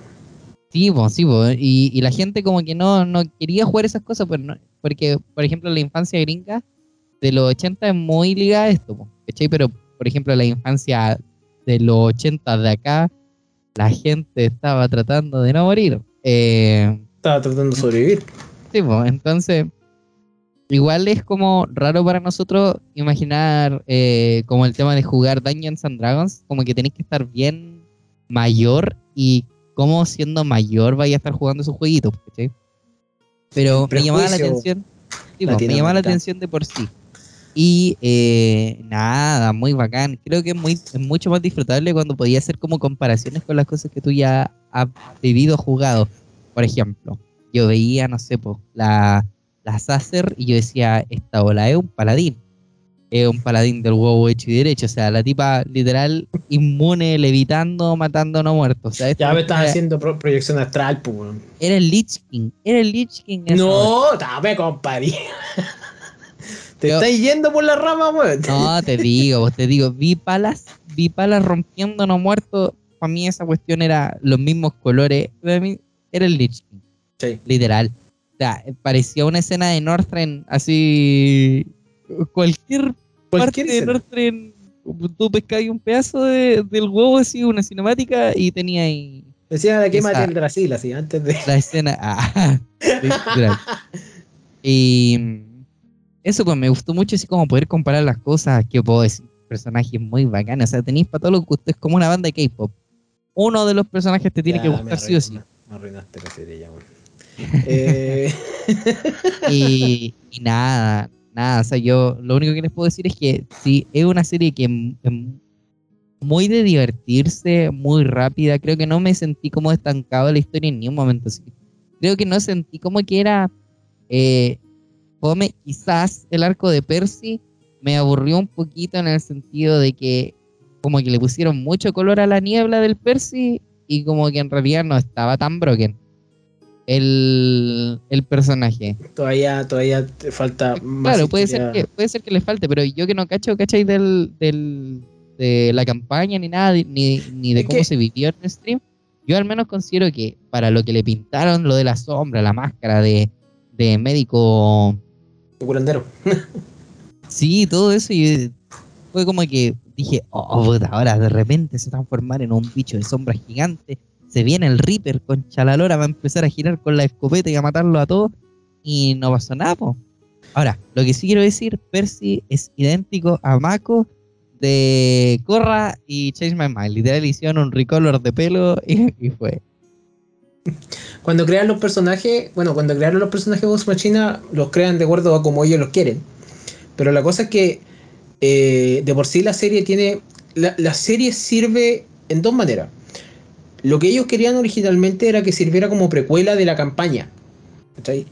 S1: Sí, po, sí, po, Y, y la gente como que no, no quería jugar esas cosas, pues no- porque, por ejemplo, la infancia gringa de los 80 es muy ligada a esto, po, ¿cachai? Pero, por ejemplo, la infancia de los 80 de acá, la gente estaba tratando de no morir. Eh,
S2: Estaba tratando de sobrevivir.
S1: Sí, po, entonces, igual es como raro para nosotros imaginar eh, como el tema de jugar Dungeons and Dragons, como que tenéis que estar bien mayor y cómo siendo mayor vaya a estar jugando esos jueguitos, ¿cachai? Pero me llamaba la atención, sí, po, me llamaba la atención de por sí. Y eh, nada, muy bacán. Creo que es, muy, es mucho más disfrutable cuando podía hacer como comparaciones con las cosas que tú ya has vivido, jugado. Por ejemplo, yo veía, no sé, po, la, la Sacer y yo decía, esta bola es un paladín. Es un paladín del huevo hecho y derecho. O sea, la tipa literal inmune, levitando, matando no muertos. O sea, esto
S2: Ya me estás
S1: era,
S2: haciendo pro- proyección astral, pues, weón.
S1: era el Lich King. Era el Lich King.
S2: No, dame, compadre. Te
S1: Yo-
S2: estás yendo por la rama, weón.
S1: No, te digo, te digo, vi palas, vi palas rompiendo no muertos. Para mí esa cuestión era los mismos colores. Para mí era el Lich King.
S2: Sí.
S1: Literal. Sea, parecía una escena de Northrend así. Cualquier,
S2: Cualquier
S1: parte de
S2: escena.
S1: Northrend, tú pescabas un pedazo de- del huevo así, una cinemática, y tenía ahí
S2: Decía la quema del Brasil, así, antes de.
S1: la escena. Ah, y eso pues me gustó mucho así como poder comparar las cosas que puedo decir. Personajes muy bacanos. O sea, tenéis para todo lo que ustedes como una banda de K-pop. Uno de los personajes te tiene
S2: Ya,
S1: que gustar sí o sí.
S2: Me arruinaste la serie ya, weón. Eh,
S1: Y, y nada, nada. O sea, yo lo único que les puedo decir es que sí, es una serie que muy de divertirse, muy rápida. Creo que no me sentí como estancado en la historia en ni un momento. así. Creo que no sentí como que era eh, fome. Quizás el arco de Percy me aburrió un poquito en el sentido de que como que le pusieron mucho color a la niebla del Percy y como que en realidad no estaba tan broken el, el personaje.
S2: todavía, todavía te falta más.
S1: Claro, puede ser, que, puede ser que le falte, pero yo que no cacho, ¿cachai? Del, del, de la campaña ni nada, ni, ni de cómo
S2: que-
S1: se vivió en el stream, yo al menos considero que para lo que le pintaron, lo de la sombra, la máscara de, de médico,
S2: Curandero.
S1: sí, todo eso, y fue como que dije, oh, puta, ahora de repente se transformar en un bicho de sombra gigante, se viene el Reaper con Chalalora, va a empezar a girar con la escopeta y a matarlo a todos, y no pasó nada, po. Ahora, lo que sí quiero decir, Percy es idéntico a Mako de Korra y Change My Mind. Literal hicieron un recolor de pelo y, y fue.
S2: Cuando crean los personajes, bueno, cuando crearon los personajes de Ghost Machina, los crean de acuerdo a como ellos los quieren. Pero la cosa es que eh, de por sí la serie tiene. La, la serie sirve en dos maneras. Lo que ellos querían originalmente era que sirviera como precuela de la campaña. ¿cachai?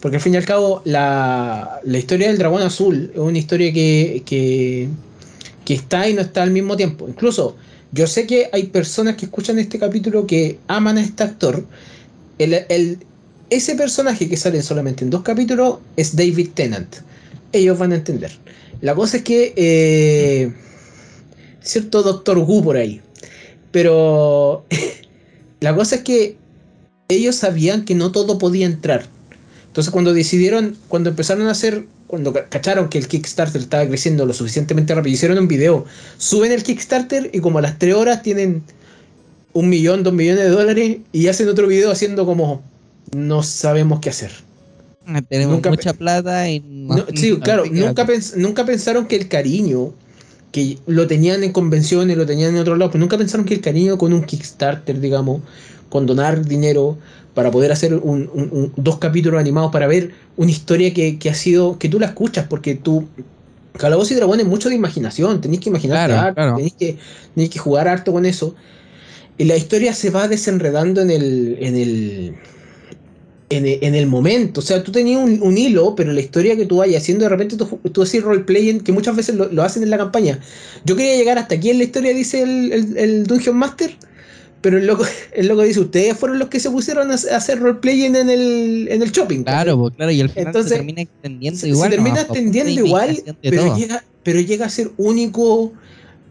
S2: Porque al fin y al cabo, la, la historia del dragón azul es una historia que, que, que está y no está al mismo tiempo. Incluso, yo sé que hay personas que escuchan este capítulo que aman a este actor. El, el- ese personaje que sale solamente en dos capítulos es David Tennant. Ellos van a entender. La cosa es que. eh, cierto Doctor Who por ahí. Pero. la cosa es que. Ellos sabían que no todo podía entrar. Entonces, cuando decidieron. Cuando empezaron a hacer. Cuando ca- cacharon que el Kickstarter estaba creciendo lo suficientemente rápido, hicieron un video. Suben el Kickstarter y como a las 3 horas tienen un millón, dos millones de dólares y hacen otro video haciendo como no sabemos qué hacer.
S1: Tenemos
S2: Nunca
S1: mucha plata y no-
S2: sí, claro, pens- nunca pensaron que el cariño, que lo tenían en convenciones, lo tenían en otro lado, pero nunca pensaron que el cariño con un Kickstarter, digamos, con donar dinero para poder hacer un- un- un- dos capítulos animados para ver una historia que, que ha sido, que tú la escuchas, porque tú, Calabozos y Dragones es mucho de imaginación, tenéis que imaginar
S1: Claro,
S2: harto,
S1: claro.
S2: tenéis que, tenéis que jugar harto con eso. Y la historia se va desenredando en el, en el, en el, en el momento. O sea, tú tenías un, un hilo, pero la historia que tú vayas haciendo, de repente tú, tú haces roleplaying, que muchas veces lo, lo hacen en la campaña. Yo quería llegar hasta aquí en la historia, dice el, el, el Dungeon Master, pero el loco, el loco dice, ustedes fueron los que se pusieron a, hacer roleplaying en el, en el shopping.
S1: Claro, pues claro, y al final
S2: Entonces,
S1: se termina extendiendo
S2: se,
S1: igual.
S2: se termina
S1: ¿no? Por
S2: extendiendo igual, pero llega, pero llega a ser único,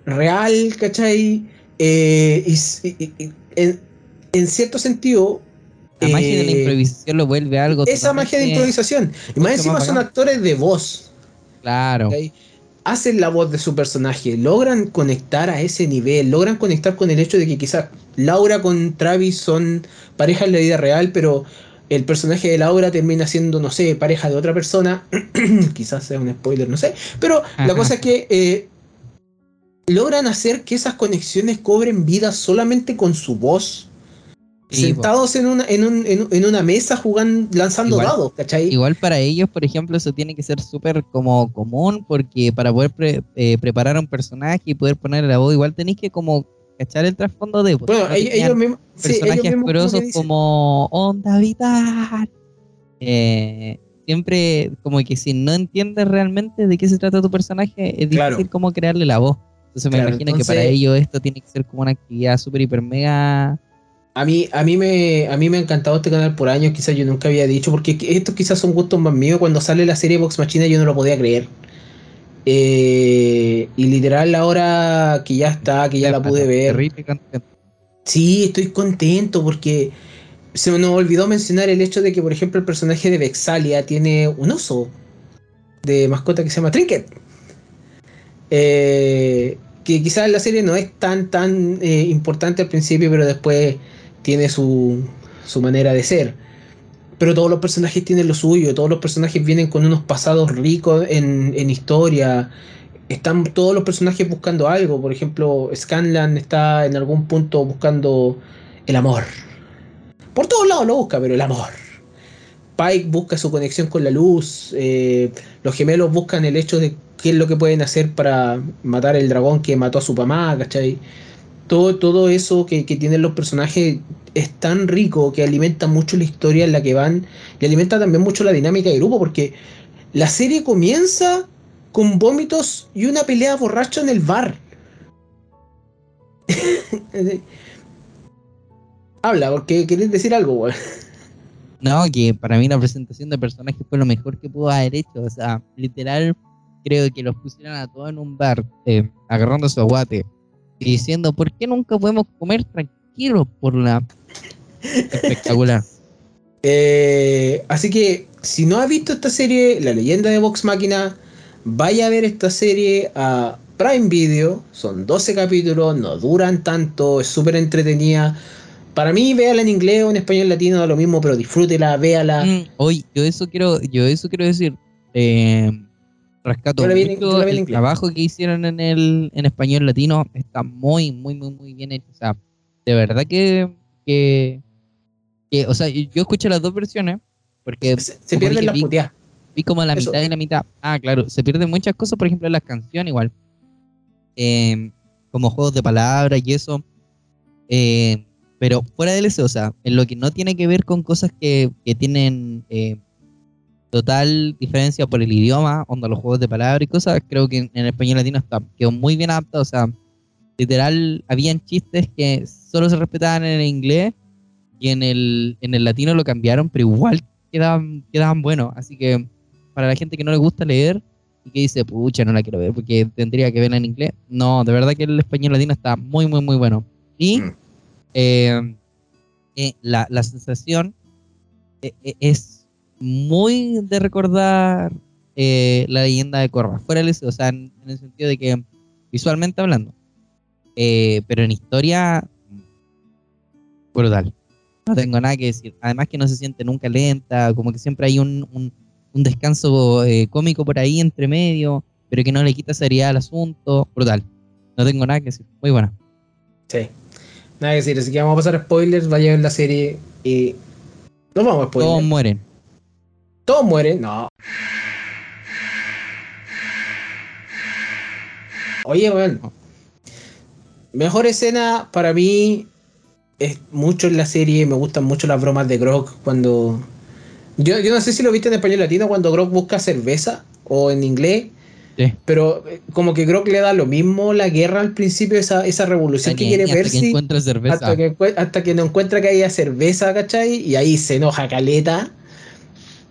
S2: real, ¿cachai? Eh, y en, en cierto sentido,
S1: La magia de la
S2: Eh,
S1: improvisación lo vuelve algo.
S2: Esa magia de improvisación. Y más encima
S1: más
S2: son actores de voz.
S1: Claro.
S2: Hacen la voz de su personaje, logran conectar a ese nivel, logran conectar con el hecho de que quizás Laura con Travis son pareja en la vida real, pero el personaje de Laura termina siendo, no sé, pareja de otra persona. quizás sea un spoiler, no sé. Pero la cosa es que eh, logran hacer que esas conexiones cobren vida solamente con su voz.
S1: Sí,
S2: sentados en una, en, un- en- en una mesa jugando, lanzando
S1: Igual-
S2: dados, ¿cachai?
S1: Igual para ellos, por ejemplo, eso tiene que ser súper como común, porque para poder pre- eh, preparar a un personaje y poder ponerle la voz, igual tenéis que como cachar el trasfondo de pues,
S2: Bueno,
S1: no
S2: ellos, mismos, sí, ellos
S1: personajes
S2: mismos como
S1: como Onda Vital. Eh, siempre como que si no entiendes realmente de qué se trata tu personaje, es difícil como crearle la voz. Entonces me
S2: Claro,
S1: imagino que para ellos esto tiene que ser como una actividad súper, hiper, mega...
S2: A mí, a, mí me, a mí me ha encantado este canal por años, quizás yo nunca había dicho, porque estos quizás son gustos más míos. Cuando sale la serie Vox Machina yo no lo podía creer. Eh, y literal ahora que ya está, que ya la pude ver. Sí, estoy contento porque se me nos olvidó mencionar el hecho de que, por ejemplo, el personaje de Vexalia tiene un oso de mascota que se llama Trinket. Eh, que quizás la serie no es tan, tan eh, importante al principio, pero después tiene su, su manera de ser. Pero todos los personajes tienen lo suyo, todos los personajes vienen con unos pasados ricos en, en historia. Están todos los personajes buscando algo. Por ejemplo, Scanlan está en algún punto buscando el amor. Por todos lados lo busca, pero el amor. Pike busca su conexión con la luz. eh, los gemelos buscan el hecho de qué es lo que pueden hacer para matar el dragón que mató a su mamá, ¿cachai? Todo, todo eso que, que tienen los personajes es tan rico que alimenta mucho la historia en la que van y alimenta también mucho la dinámica de grupo porque la serie comienza con vómitos y una pelea borracho en el bar. Habla, porque querés decir algo, weón.
S1: No, que para mí la presentación de personajes fue lo mejor que pudo haber hecho. O sea, literal, creo que los pusieron a todos en un bar, eh, agarrando su aguate, y diciendo, ¿por qué nunca podemos comer tranquilos por la... Espectacular.
S2: Eh, así que, si no has visto esta serie, La leyenda de Vox Máquina, vaya a ver esta serie a Prime Video. Son 12 capítulos, no duran tanto, es súper entretenida. Para mí, véala en inglés o en español latino, da lo mismo, pero disfrútela, véala.
S1: Mm, Hoy, yo eso quiero, yo eso quiero decir. Eh, rescato
S2: Yo vi
S1: mucho
S2: yo
S1: el trabajo que hicieron en el en español latino. Está muy, muy, muy, muy bien hecho. O sea, de verdad que, que, que- o sea, yo escuché las dos versiones porque
S2: Se, se pierden las puteadas.
S1: vi como la
S2: Eso.
S1: mitad y la mitad. Ah, claro, se pierden muchas cosas, por ejemplo, en las canciones igual. Eh, como juegos de palabras y eso. Eh, pero fuera de eso, o sea, en lo que no tiene que ver con cosas que, que tienen eh, total diferencia por el idioma, onda los juegos de palabras y cosas, creo que en, en español latino está, quedó muy bien adaptado. O sea, literal, habían chistes que solo se respetaban en el inglés y en el, en el latino lo cambiaron, pero igual quedaban, quedaban buenos. Así que para la gente que no le gusta leer y que dice, pucha, no la quiero ver porque tendría que verla en inglés, no, de verdad que el español latino está muy, muy, muy bueno. Y
S2: Mm.
S1: eh, eh, la, la sensación eh, eh, es muy de recordar eh, la leyenda de Korra, fuera del o sea, en, en el sentido de que visualmente hablando, eh, pero en historia, brutal. No tengo nada que decir. Además que no se siente nunca lenta, como que siempre hay un, un- un descanso eh, cómico por ahí entre medio, pero que no le quita seriedad al asunto. Brutal. No tengo nada que decir. Muy buena.
S2: Sí. Nada que decir, así que vamos a pasar a spoilers, vaya a ver la serie y. No vamos a spoilers.
S1: Todos mueren.
S2: Todos mueren, no. Oye, weón. Mejor escena para mí es mucho en la serie. Me gustan mucho las bromas de Grog cuando. Yo, yo no sé si lo viste en español latino cuando Grog busca cerveza o en inglés.
S1: Sí.
S2: Pero eh, como que Grog le da lo mismo la guerra al principio, esa, esa revolución que quiere ver
S1: que
S2: si.
S1: encuentra cerveza.
S2: Hasta que, hasta que no encuentra que haya cerveza, ¿cachai? Y ahí se enoja Caleta.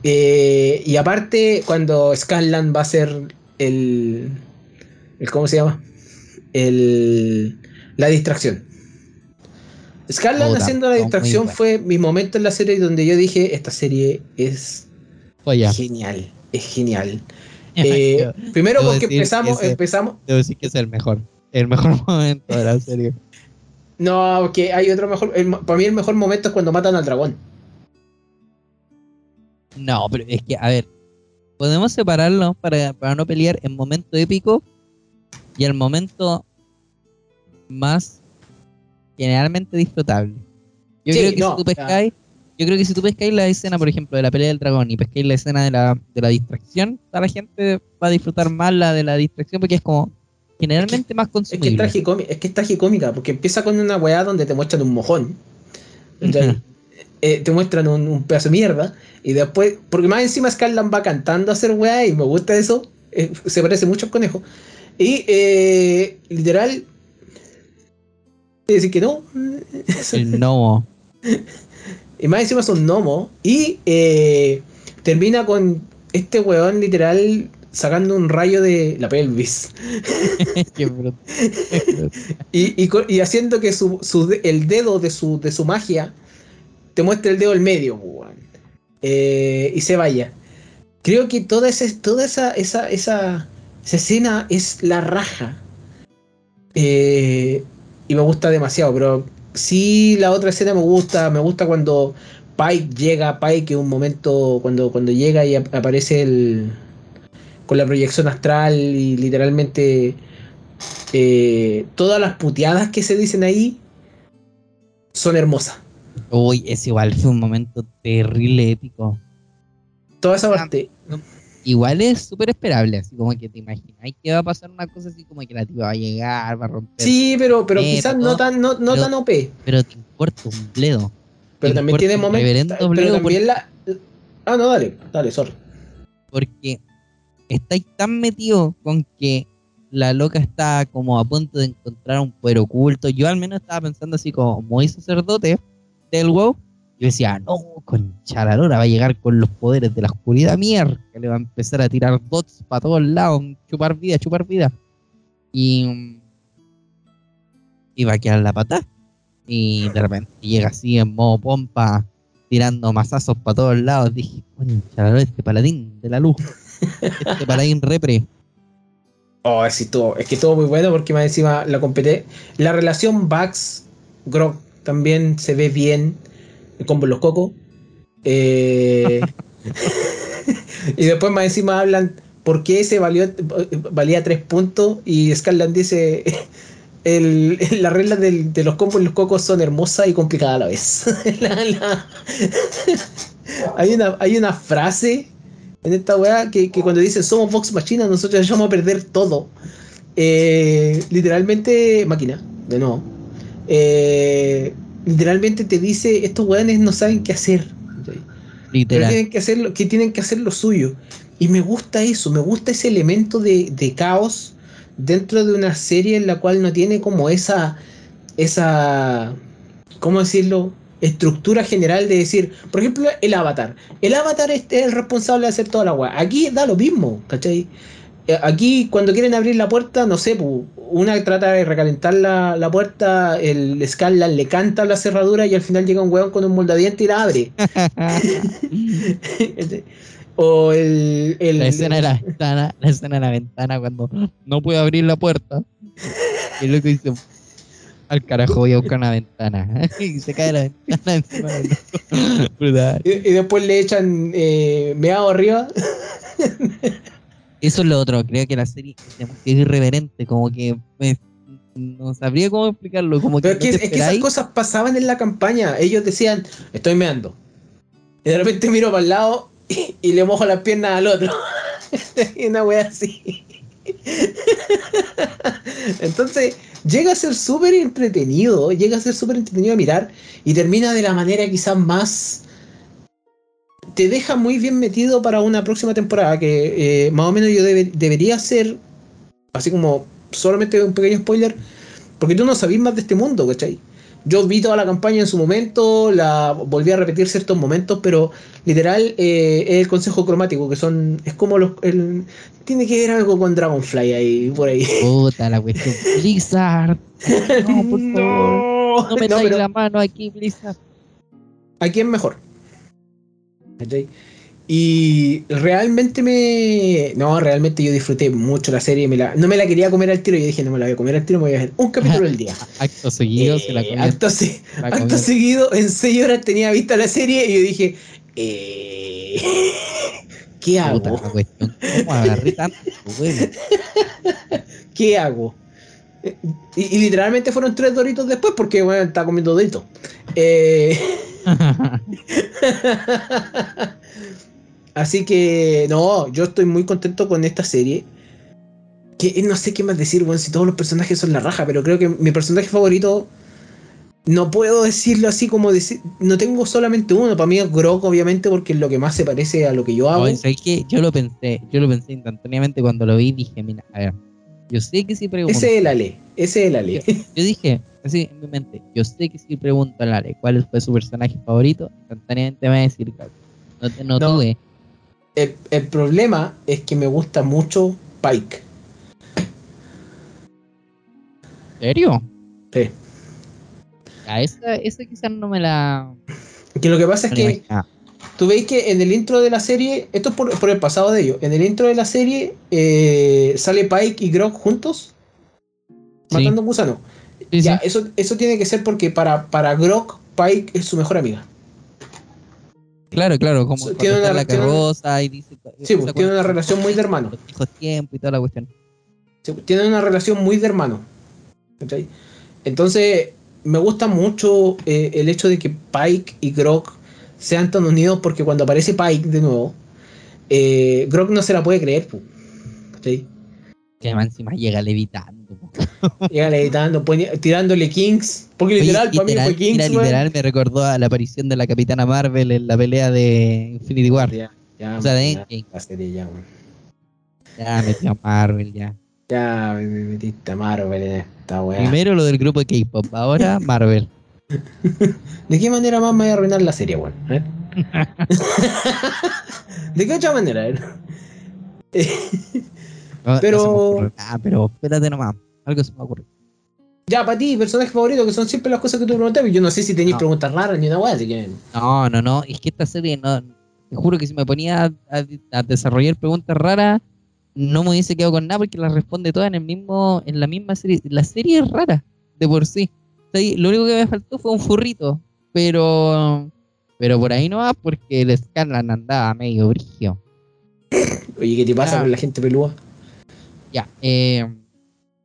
S2: Eh, y aparte, cuando Scanlan va a ser el, el. ¿Cómo se llama? El, la distracción. Scarland
S1: Puta,
S2: haciendo la distracción
S1: bueno.
S2: fue mi momento en la serie donde yo dije, esta serie es
S1: ya.
S2: genial, es genial. Eh, primero
S1: Debo
S2: porque empezamos,
S1: ese-
S2: empezamos,
S1: Debo decir que es el mejor. El mejor momento de la serie.
S2: no, que hay otro mejor, el- para mí el mejor momento es cuando matan al dragón.
S1: No, pero es que, a ver, podemos separarlo para, para no pelear en momento épico y el momento más generalmente disfrutable. Yo
S2: Sí,
S1: creo que
S2: no,
S1: si tú pescáis, yo creo que si tú pescáis la escena, por ejemplo, de la pelea del dragón y pescáis la escena de la, de la distracción, toda la gente va a disfrutar más la de la distracción porque es como generalmente más
S2: Es que es,
S1: consumible.
S2: tragicómica, es que es tragicómica, porque empieza con una weá donde te muestran un mojón. ¿cachai? Eh, te muestran un, un pedazo de mierda. Y después, porque más encima Scarlan va cantando a hacer weá y me gusta eso. eh, se parece mucho al conejo. Y eh, literal. Decir que no.
S1: El gnomo.
S2: Y más encima son gnomos. Y eh, termina con este weón literal sacando un rayo de la pelvis.
S1: Qué bruto.
S2: Y, y y haciendo que su, su el dedo de su, de su magia te muestre el dedo del medio. Eh, y se vaya. Creo que toda, ese, toda esa, esa, esa, esa escena es la raja. Eh, y me gusta demasiado, pero sí la otra escena me gusta. Me gusta cuando Pike llega, Pike es un momento cuando, cuando llega y ap- aparece el, con la proyección astral y literalmente eh, todas las puteadas que se dicen ahí son hermosas.
S1: Uy, es igual, fue un momento terrible épico.
S2: Toda esa parte.
S1: Igual es súper esperable, así como que te imaginas que va a pasar una cosa así como que la tipa va a llegar, va a romper.
S2: Sí, pero, pero quizás
S1: todo,
S2: no tan, no, no
S1: pero-
S2: tan OP.
S1: Pero te importa un bledo.
S2: Pero
S1: te
S2: también tiene momentos.
S1: reverendo
S2: Pero también la. Ah, no, dale, dale, sorry.
S1: Porque estáis tan metidos con que la loca está como a punto de encontrar un poder oculto. Yo al menos estaba pensando así como muy sacerdote del WoW. Yo decía, no, concha la lora, va a llegar con los poderes de la oscuridad mierda, que le va a empezar a tirar dots para todos lados, chupar vida, chupar vida. Y, va a quedar la pata. Y de repente llega así en modo pompa, tirando mazazos para todos lados. Dije, concha este paladín de la luz, este paladín repre.
S2: Oh, sí, todo. Es que todo muy bueno porque más encima la compete. La relación Bax Grog también se ve bien. El combo los cocos. Eh, y después más encima hablan por qué ese valió, valía tres puntos. Y Scarland dice. El, las reglas del- de los combos y los cocos son hermosas y complicadas a la vez. La- la- hay, una, hay una frase en esta weá que, que cuando dicen somos Vox Machina, nosotros vamos a perder todo. Eh, literalmente, máquina, de nuevo. Eh, literalmente te dice, estos weones no saben qué hacer. Pero
S1: Literal.
S2: tienen que hacer lo, que tienen que hacer lo suyo. Y me gusta eso, me gusta ese elemento de, de caos dentro de una serie en la cual no tiene como esa, esa, ¿cómo decirlo? Estructura general de decir, por ejemplo, el avatar. El avatar es el responsable de hacer toda la weá. Aquí da lo mismo, ¿cachai? Eh, Aquí cuando quieren abrir la puerta, no sé, pu, una trata de recalentar la, la puerta, el Scarlan le canta la cerradura y al final llega un weón con un moldadiente y la abre. o el, el-
S1: La escena de la ventana, la escena de la ventana cuando no puede abrir la puerta. Y luego dice, al carajo voy a buscar una ventana. y se cae la ventana encima del
S2: y, y después le echan eh, meado arriba.
S1: Eso es lo otro, creo que la serie es demasiado irreverente, como que no sabría cómo explicarlo, como que,
S2: Pero es que,
S1: no te
S2: es que esas cosas pasaban en la campaña. Ellos decían, estoy meando. Y de repente miro para el lado y, y le mojo las piernas al otro. y una wea así. Entonces, llega a ser súper entretenido. Llega a ser súper entretenido a mirar. Y termina de la manera quizás más. Te deja muy bien metido para una próxima temporada. Que eh, más o menos yo debe- debería ser. Así como solamente un pequeño spoiler. Porque tú no sabís más de este mundo, ¿cachai? Yo vi toda la campaña en su momento, la volví a repetir ciertos momentos, pero literal eh, es el consejo cromático, que son. Es como los. el- tiene que ver algo con Dragonfly ahí, por ahí.
S1: Puta la cuestión. Blizzard. No, por favor.
S2: No,
S1: No me
S2: no, pero
S1: la mano aquí, Blizzard.
S2: aquí es mejor. ¿Cachai? Y realmente me. No, realmente yo disfruté mucho la serie. me la- No me la quería comer al tiro. Yo dije, no me la voy a comer al tiro, me voy a hacer un capítulo al día.
S1: Acto seguido se la
S2: Eh,
S1: comió.
S2: acto, se-
S1: la
S2: acto
S1: comió.
S2: seguido, en 6 horas tenía vista la serie y yo dije, eh, ¿qué hago?
S1: ¿Cómo agarré tanto? Bueno,
S2: ¿Qué hago? Y, y literalmente fueron tres doritos después porque, bueno, estaba comiendo doritos. Eh, Así que, no, yo estoy muy contento con esta serie. Que eh, no sé qué más decir, bueno, si todos los personajes son la raja, pero creo que mi personaje favorito. No puedo decirlo así como decir. No tengo solamente uno. Para mí es Grok, obviamente, porque es lo que más se parece a lo que yo hago.
S1: Oye, ¿sabes qué? Yo lo pensé, yo lo pensé instantáneamente cuando lo vi, dije, mira, a ver, yo sé que si pregunto,
S2: Ese es el Ale. Ese es el Ale.
S1: yo dije, así en mi mente, yo sé que si pregunto a Lale cuál fue su personaje favorito, instantáneamente me va a decir. No, te, no,
S2: No.
S1: tuve.
S2: El, el problema es que me gusta mucho Pike.
S1: ¿En serio?
S2: Sí.
S1: A esa, esa quizás no me la...
S2: Que lo que pasa es
S1: no
S2: que
S1: imaginaba.
S2: Tú veis que en el intro de la serie, esto es por, por el pasado de ellos, en el intro de la serie eh, sale Pike y Grok juntos
S1: Sí.
S2: matando un gusano.
S1: Sí,
S2: ya,
S1: sí.
S2: Eso, eso tiene que ser porque para, para Grok, Pike es su mejor amiga.
S1: Claro, claro, como
S2: tiene una-
S1: la
S2: tiene
S1: carroza y dice...
S2: Sí, pues, tiene una relación muy de hermano.
S1: Hijos tiempo y toda la cuestión.
S2: Sí, Tienen una relación muy de hermano. ¿cachai? Entonces, me gusta mucho eh, el hecho de que Pike y Grok sean tan unidos porque cuando aparece Pike de nuevo, eh, Grok no se la puede creer. ¿cachai?
S1: Que además encima llega levitando.
S2: Llega levitando, tirándole Kings. Porque
S1: Oye,
S2: literal, para mí fue Kings.
S1: mira, literal me recordó a la aparición de la Capitana Marvel en la pelea de Infinity War.
S2: Ya, ya,
S1: O sea, de
S2: ya,
S1: Endgame.
S2: la serie ya.
S1: Ya metió a Marvel, ya.
S2: Ya me me metiste a Marvel en esta weá.
S1: Primero lo del grupo de K-pop, ahora Marvel.
S2: ¿De qué manera más me voy a arruinar la serie, weón? Ver. ¿De qué otra manera?
S1: No,
S2: Pero-
S1: nada, pero espérate nomás. Algo se me ocurre.
S2: Ya, para ti, personaje favorito, que son siempre las cosas que tú preguntas. Yo no sé si tenéis
S1: No.
S2: preguntas raras ni una weá, así que.
S1: No, no, no. Es que esta serie no. Te juro que si me ponía a, a- a desarrollar preguntas raras, no me hubiese quedado con nada porque las responde todas en el mismo, en la misma serie. La serie es rara, de por sí. Lo único que me faltó fue un furrito. Pero. Pero por ahí no va porque el Scanlan andaba medio brigio.
S2: Oye, ¿qué te pasa
S1: Ah.
S2: con la gente pelúa?
S1: Ya, eh.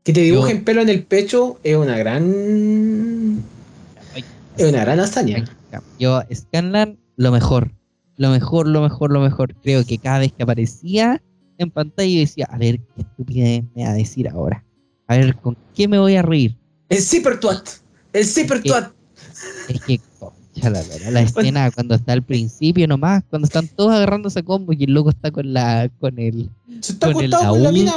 S2: Que te
S1: Yo-
S2: dibujen pelo en el pecho es una gran. Es una gran hazaña.
S1: Yo, Scanlan, lo mejor. Lo mejor, lo mejor, lo mejor. Creo que cada vez que aparecía en pantalla yo decía, a ver, qué estupidez me va a decir ahora. A ver, ¿con qué me voy a reír?
S2: El Zipper Twat. El Zipper. Twat.
S1: Es que, concha la, lora, la escena cuando está al principio nomás, cuando están todos agarrándose a combo y el loco está con la, con el,
S2: Se está
S1: Con el
S2: acostado con la
S1: laúd.
S2: mina,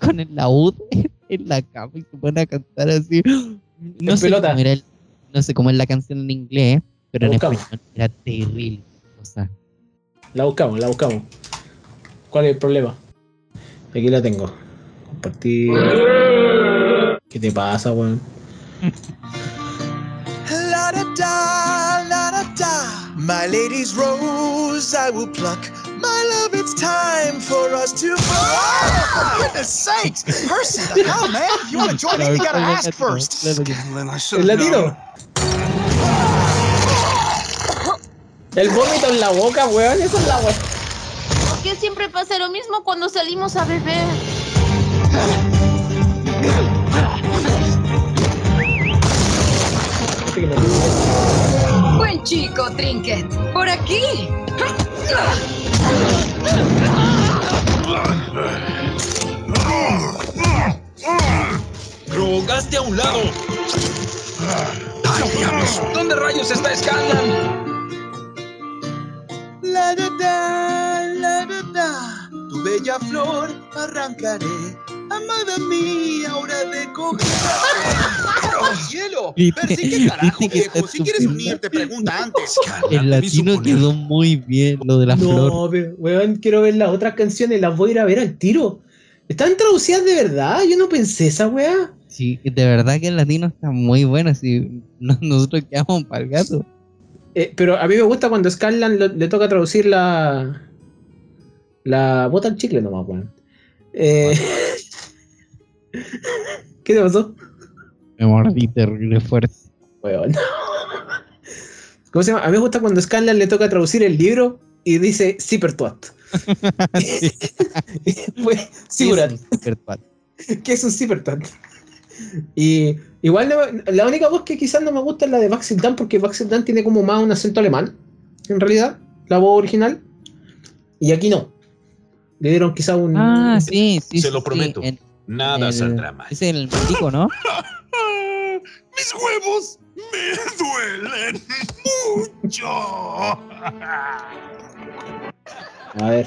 S1: con el laúd en la cama y se pone a cantar así. No
S2: En
S1: sé
S2: pelota.
S1: cómo era el- no sé cómo es la canción en inglés, pero
S2: La
S1: en
S2: buscamos.
S1: español era terrible. O sea,
S2: La buscamos, la buscamos. ¿Cuál es el problema? Aquí la tengo. Compartir. ¿Qué te pasa, weón?
S9: Da la da da. My lady's rose I will pluck. My love, it's time for us to. Oh, for goodness sakes! Percy, the hell, man? If you want to join in, you gotta ask first. I
S2: ¿El latino? El vómito en la boca, weón. Eso es la weón.
S10: ¿Por qué siempre pasa lo mismo cuando salimos a beber?
S3: Chico, Trinket. Por aquí.
S6: ¡Drogaste a un lado! ¿Dónde rayos está Scanlan?
S9: La da da, la da da. Tu bella flor arrancaré. Amada mía, hora de coger. ¡Oh, cielo! Percy, ¿qué carajo, viejo? Si quieres unirte, pregunta antes.
S1: El latino quedó muy bien, lo de la flor.
S2: No, pero, weón, quiero ver las otras canciones. Las voy a ir a ver al tiro. ¿Están traducidas de verdad? Yo no pensé esa weá.
S1: Sí, de verdad que el latino está muy bueno. Si no- nosotros quedamos para el gato.
S2: Eh, pero a mí me gusta cuando Scanlan lo- le toca traducir la. La bota al chicle nomás, weón. Eh, ¿Qué te pasó?
S1: Me mordí terrible fuerte.
S2: Weón. ¿Cómo se llama? A mí me gusta cuando Scanlan le toca traducir el libro y dice Zippertuat. Fue Sigurat.
S1: Sí, es un virtual.
S2: que es un Zippertuat. Y igual no- la única voz que quizás no me gusta es la de Baxel Dan, porque Baxel Dan tiene como más un acento alemán, en realidad, la voz original. Y aquí no. Le dieron quizás un.
S1: Ah, sí, sí.
S6: Se
S1: sí,
S6: lo
S1: sí,
S6: prometo.
S1: en-
S6: Nada
S1: el-
S6: saldrá mal.
S1: Es el médico, ¿no?
S6: Mis huevos me duelen mucho.
S2: A ver.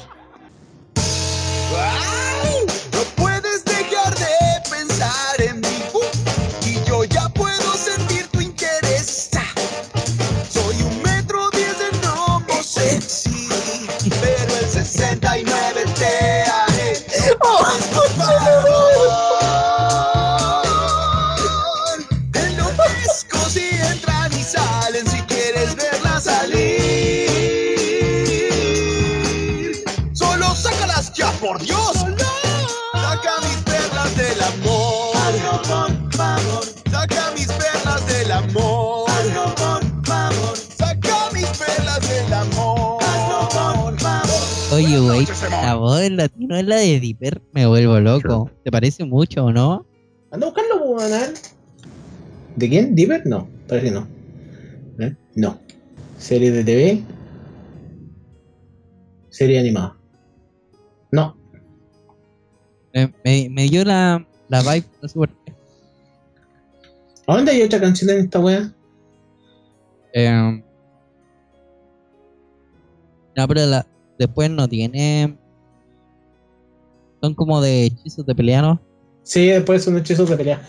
S1: Güey, la voz del latino es la de Dipper. Me vuelvo loco. ¿Te parece mucho o no?
S2: Anda a buscarlo, weón. ¿De quién? ¿Diver? No, parece que no. ¿Eh? No. Serie de TV. Serie animada. No.
S1: Me, me, me dio la, la vibe, no sé por qué.
S2: ¿A dónde hay otra canción en esta wea?
S1: Eh, no, pero la- después no tiene. Son como de hechizos de pelea, ¿no?
S2: Sí, después son hechizos de pelea.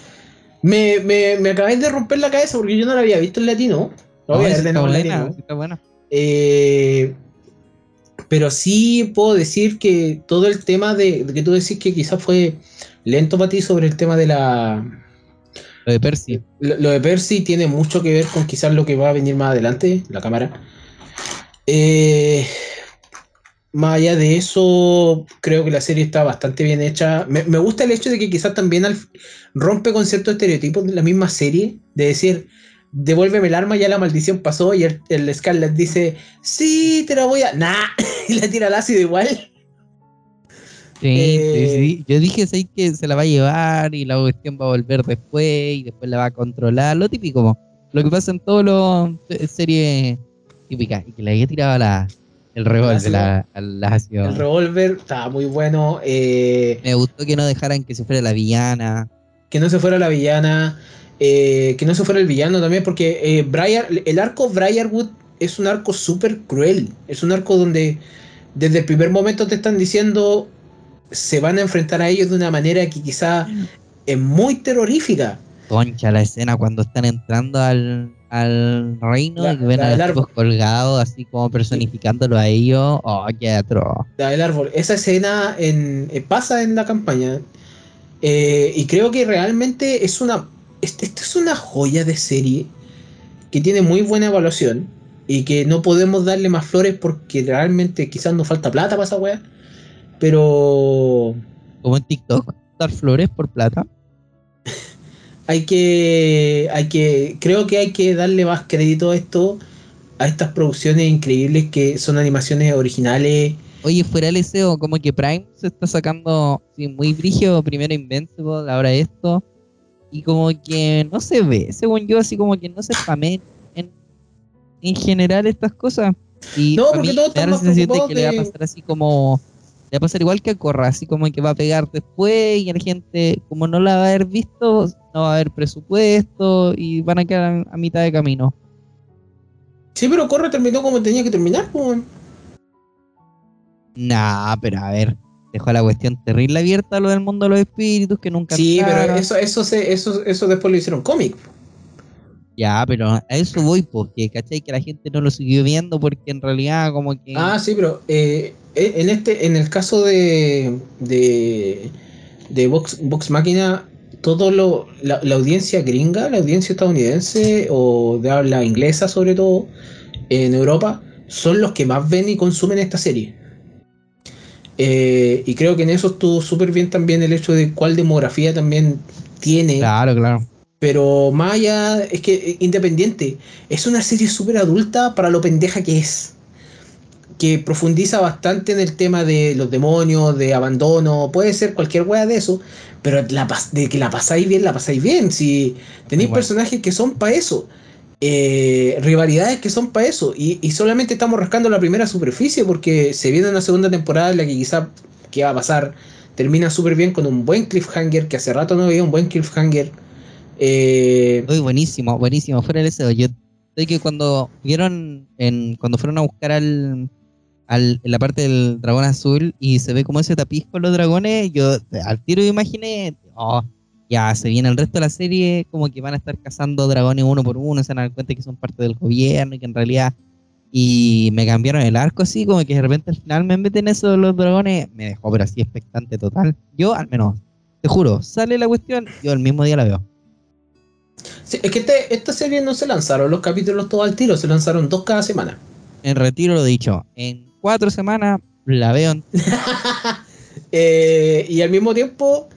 S2: Me, me, me acabáis de romper la cabeza porque yo no la había visto en latino.
S1: No,
S2: de
S1: está
S2: nuevo en
S1: buena,
S2: latino.
S1: sí está buena.
S2: Eh, pero sí puedo decir que todo el tema de, de que tú decís que quizás fue lento para ti sobre el tema de la.
S1: Lo de Percy.
S2: Lo, lo de Percy tiene mucho que ver con quizás lo que va a venir más adelante, la cámara. Eh, más allá de eso, creo que la serie está bastante bien hecha. Me, me gusta el hecho de que quizás también al- rompe con ciertos estereotipos de la misma serie, de decir, devuélveme el arma, ya la maldición pasó, y el, el Scarlet dice, sí, te la voy a... Nah, y le tira el ácido igual.
S1: Sí,
S2: Eh,
S1: sí. Yo dije sí, que se la va a llevar y la cuestión va a volver después y después la va a controlar. Lo típico, como lo que pasa en todas las series típicas. Y que le haya tirado la, el revólver la- ácido.
S2: El revólver estaba muy bueno. eh,
S1: Me gustó que no dejaran que se fuera la villana.
S2: que no se fuera la villana, eh, que no se fuera el villano también, porque eh, Briar, el arco Briarwood es un arco súper cruel, es un arco donde desde el primer momento te están diciendo se van a enfrentar a ellos de una manera que quizá es muy terrorífica.
S1: Concha, la escena cuando están entrando al, al reino
S2: La-
S1: y ven a los
S2: árbol.
S1: tipos colgados, así como personificándolo a ellos. Oh, qué atroz.
S2: La del árbol. Esa escena en, eh, pasa en la campaña. eh, y creo que realmente es una. Esto es una joya de serie que tiene muy buena evaluación. Y que no podemos darle más flores porque realmente quizás nos falta plata para esa wea. Pero
S1: Como en TikTok, dar flores por plata.
S2: Hay que. hay que. Creo que hay que darle más crédito a esto. A estas producciones increíbles que son animaciones originales.
S1: Oye, fuera el SEO, como que Prime se está sacando sí, muy brígido, primero Invincible, ahora esto, y como que no se ve, según yo, así como que no se spamea en, en general estas cosas. Y
S2: No, porque
S1: mí
S2: todos
S1: me
S2: están más
S1: de que le va a pasar así como, le va a pasar igual que a Corra, así como que va a pegar después y la gente, como no la va a haber visto, no va a haber presupuesto y van a quedar a, a mitad de camino.
S2: Sí, pero Corre terminó como tenía que terminar, pues.
S1: Nah, pero a ver, dejó la cuestión terrible abierta lo del mundo de los espíritus que nunca
S2: Sí, pero eso, eso, se, eso, eso después lo hicieron cómic.
S1: Ya, pero a eso voy, porque, ¿cachai? Que la gente no lo siguió viendo porque en realidad como que...
S2: Ah, sí, pero eh, en este, en el caso de de, de Vox, Vox Máquina, todo lo, la, la audiencia gringa, la audiencia estadounidense o de habla inglesa sobre todo en Europa, son los que más ven y consumen esta serie. Eh, y creo que en eso estuvo súper bien también el hecho de cuál demografía también tiene.
S1: Claro, claro.
S2: Pero allá, es que eh, Independiente es una serie súper adulta para lo pendeja que es. Que profundiza bastante en el tema de los demonios, de abandono, puede ser cualquier wea de eso, pero la, de que la pasáis bien, la pasáis bien. Si tenéis
S1: Igual.
S2: personajes que son para eso, eh, rivalidades que son para eso, y, y solamente estamos rascando la primera superficie porque se viene una segunda temporada en la que quizá, ¿qué va a pasar? Termina súper bien con un buen cliffhanger, que hace rato no veía un buen cliffhanger. Eh,
S1: Uy, buenísimo, buenísimo. Fuera del deseo. Yo sé que cuando vieron, en, cuando fueron a buscar al, al, en la parte del dragón azul y se ve como ese tapiz con los dragones, yo al tiro imaginé, oh, ya se viene el resto de la serie, como que van a estar cazando dragones uno por uno, se van a dar cuenta que son parte del gobierno y que en realidad. Y me cambiaron el arco así, como que de repente al final me meten eso de los dragones, me dejó pero así expectante total. Yo al menos, te juro, sale la cuestión, yo el mismo día la veo.
S2: sí, es que este- esta serie no se lanzaron los capítulos todos al tiro, se lanzaron dos cada semana.
S1: En retiro lo dicho, en cuatro semanas la veo
S2: Eh, y al mismo tiempo,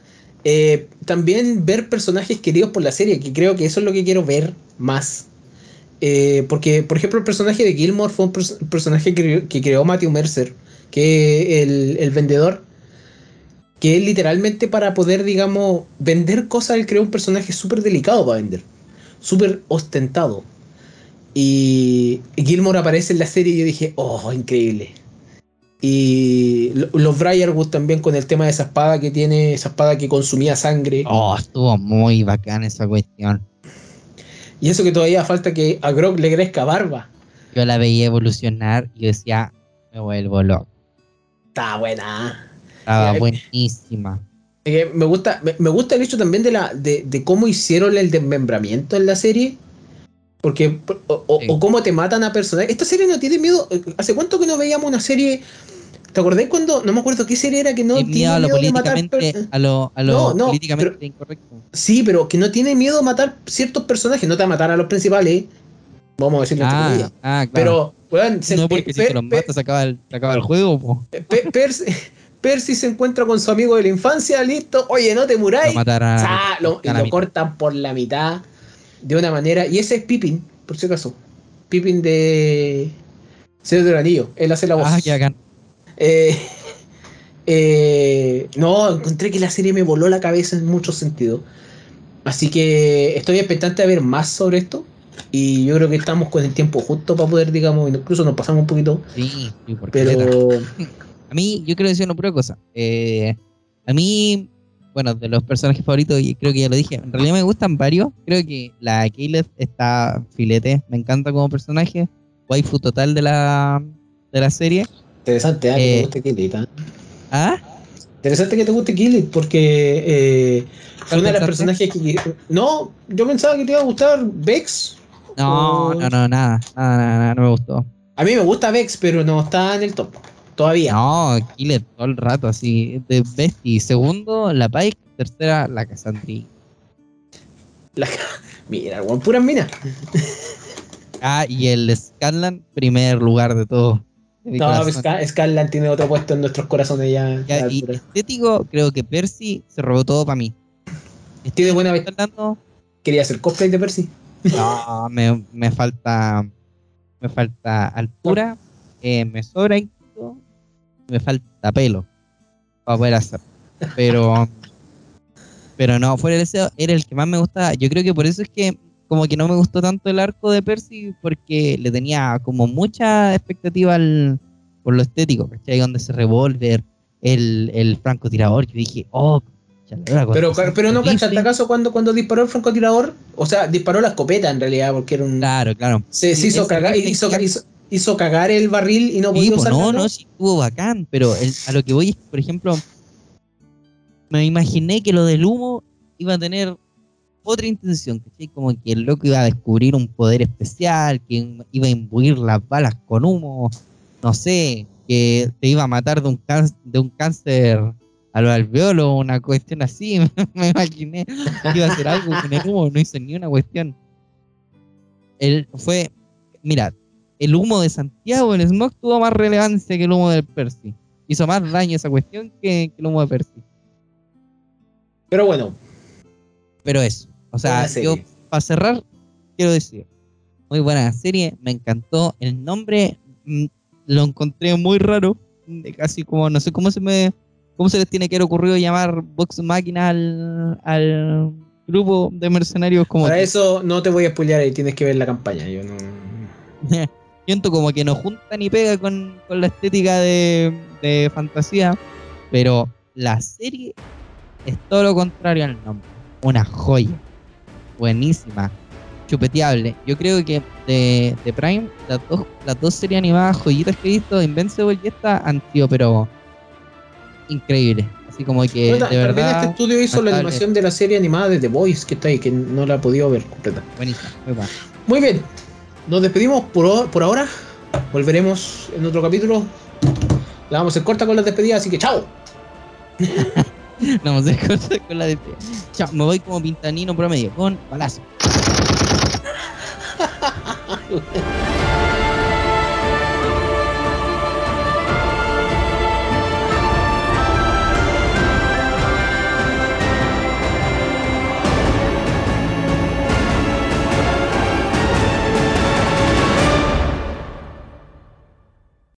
S2: eh, también ver personajes queridos por la serie, que creo que eso es lo que quiero ver más. Eh, porque, por ejemplo, el personaje de Gilmore fue un pers- personaje que, creó Matthew Mercer, que el, el vendedor, que literalmente para poder, digamos, vender cosas, él creó un personaje súper delicado para vender, súper ostentado. Y Gilmore aparece en la serie y yo dije, oh, increíble. Y lo- los Briarwood también con el tema de esa espada que tiene, esa espada que consumía sangre.
S1: Oh, estuvo muy bacán esa cuestión.
S2: Y eso que todavía falta que a Grog le crezca barba.
S1: Yo la veía evolucionar y decía, me vuelvo loco.
S2: Está buena.
S1: Estaba
S2: Eh,
S1: buenísima.
S2: Eh, me gusta, me, me gusta el hecho también de la, de, de cómo hicieron el desmembramiento en la serie. Porque, o, o-
S1: Sí.
S2: o cómo te matan a personajes. Esta serie no tiene miedo. ¿Hace cuánto que no veíamos una serie? ¿Te acordás cuando? No me acuerdo qué serie era que no tiene
S1: miedo a lo
S2: miedo de matar per-
S1: a lo, a lo
S2: No, no,
S1: políticamente
S2: pero-
S1: incorrecto.
S2: Sí, pero que no tiene miedo a matar ciertos personajes. No te va a matar a los principales. Vamos a decirlo entre
S1: Ah,
S2: comillas.
S1: ah, claro.
S2: Pero, se-
S1: no, porque si te los matas se acaba el, se acaba el juego, po.
S2: Pe- Percy, se encuentra con su amigo de la infancia, listo. Oye, no te
S1: Lo
S2: muráis. lo, y
S1: a la
S2: lo cortan por la mitad de una manera. Y ese es Pippin, por si acaso. Pippin de Señor del Anillo. Él hace la voz.
S1: Ah, qué bacán.
S2: Eh, eh, no, encontré que la serie me voló la cabeza en muchos sentidos. Así que estoy expectante a ver más sobre esto. Y yo creo que estamos con el tiempo justo para poder, digamos, incluso nos pasamos un poquito.
S1: Sí.
S2: Pero
S1: A mí, yo quiero decir una pura cosa. Eh, a mí, bueno, de los personajes favoritos, y creo que ya lo dije, en realidad me gustan varios. Creo que la Caleb está filete, me encanta como personaje. Waifu total de la, de la serie.
S2: interesante, ¿ah? que
S1: Eh,
S2: te guste Killit. ¿ah?
S1: ¿Ah?
S2: Interesante que te guste Killit porque eh, fue una de las personajes que. No, yo pensaba que te iba a gustar Vex.
S1: No, no, no, nada, nada, nada, nada, no me gustó.
S2: A mí me gusta Vex, pero no está en el top. Todavía.
S1: No, Killer todo el rato, así, de Bestie. Segundo, la Pike. Tercera, la Cassandri.
S2: La- mira, weón, puras minas.
S1: Ah, y el Scanlan, primer lugar de todo. de
S2: No, Scarlan tiene otro puesto en nuestros corazones ya.
S1: Ya, y estético, creo que Percy se robó todo para mí.
S2: Tiene buena vez.
S1: Hablando,
S2: Quería hacer cosplay de Percy.
S1: no, me, me falta me falta altura, eh, me sobra me falta pelo para poder hacer. Pero pero no, fuera de ese era el que más me gustaba. Yo creo que por eso es que como que no me gustó tanto el arco de Percy porque le tenía como mucha expectativa al, por lo estético, ¿cachai? Donde se revolver, el, el francotirador, yo dije, oh,
S2: Pero, pero no
S1: horrible.
S2: cachaste acaso cuando, cuando disparó el francotirador. O sea, disparó la escopeta en realidad, porque era un.
S1: Claro, claro.
S2: Se, hizo, cagar, hizo,
S1: que-
S2: hizo, hizo cagar el barril y no
S1: Sí,
S2: podía
S1: pues,
S2: usarlo.
S1: no, no, sí estuvo bacán, pero el- a lo que voy es que, por ejemplo, me imaginé que lo del humo iba a tener otra intención, ¿cachai? Como que el loco iba a descubrir un poder especial, que iba a imbuir las balas con humo, no sé, que te iba a matar de un, cán- de un cáncer a lo alveolo, una cuestión así. Me imaginé que iba a hacer algo con el humo, no hizo ni una cuestión. Él fue, mira, el humo de Santiago, el smog, tuvo más relevancia que el humo del Percy. Hizo más daño esa cuestión que, que el humo de Percy.
S2: Pero bueno,
S1: Pero eso, o sea, yo para cerrar, quiero decir, muy buena serie, me encantó. El nombre mm, lo encontré muy raro, casi como, no sé cómo se me, cómo se les tiene que haber ocurrido llamar Vox Máquina al, al grupo de mercenarios como
S2: para eso no te voy a spoilear ahí, tienes que ver la campaña. Yo no.
S1: siento como que no junta ni pega con, con la estética de, de fantasía, pero la serie es todo lo contrario al nombre. Una joya. Buenísima. Chupeteable. Yo creo que de, de Prime, las dos, las dos series animadas joyitas que he visto, Invincible y esta, han sido, pero increíble. Así como que
S2: Bueno,
S1: de
S2: también este
S1: verdad,
S2: estudio hizo la animación de la serie animada de The Voice que está ahí, que no la he podido ver completa.
S1: buenísima, muy.
S2: Muy bien, nos despedimos por, por ahora. Volveremos en otro capítulo. La vamos a hacer corta con las despedidas, así que chao.
S1: No, vamos a hacer cosas con la despedida. Chao, me voy como pintanino promedio, con balazo.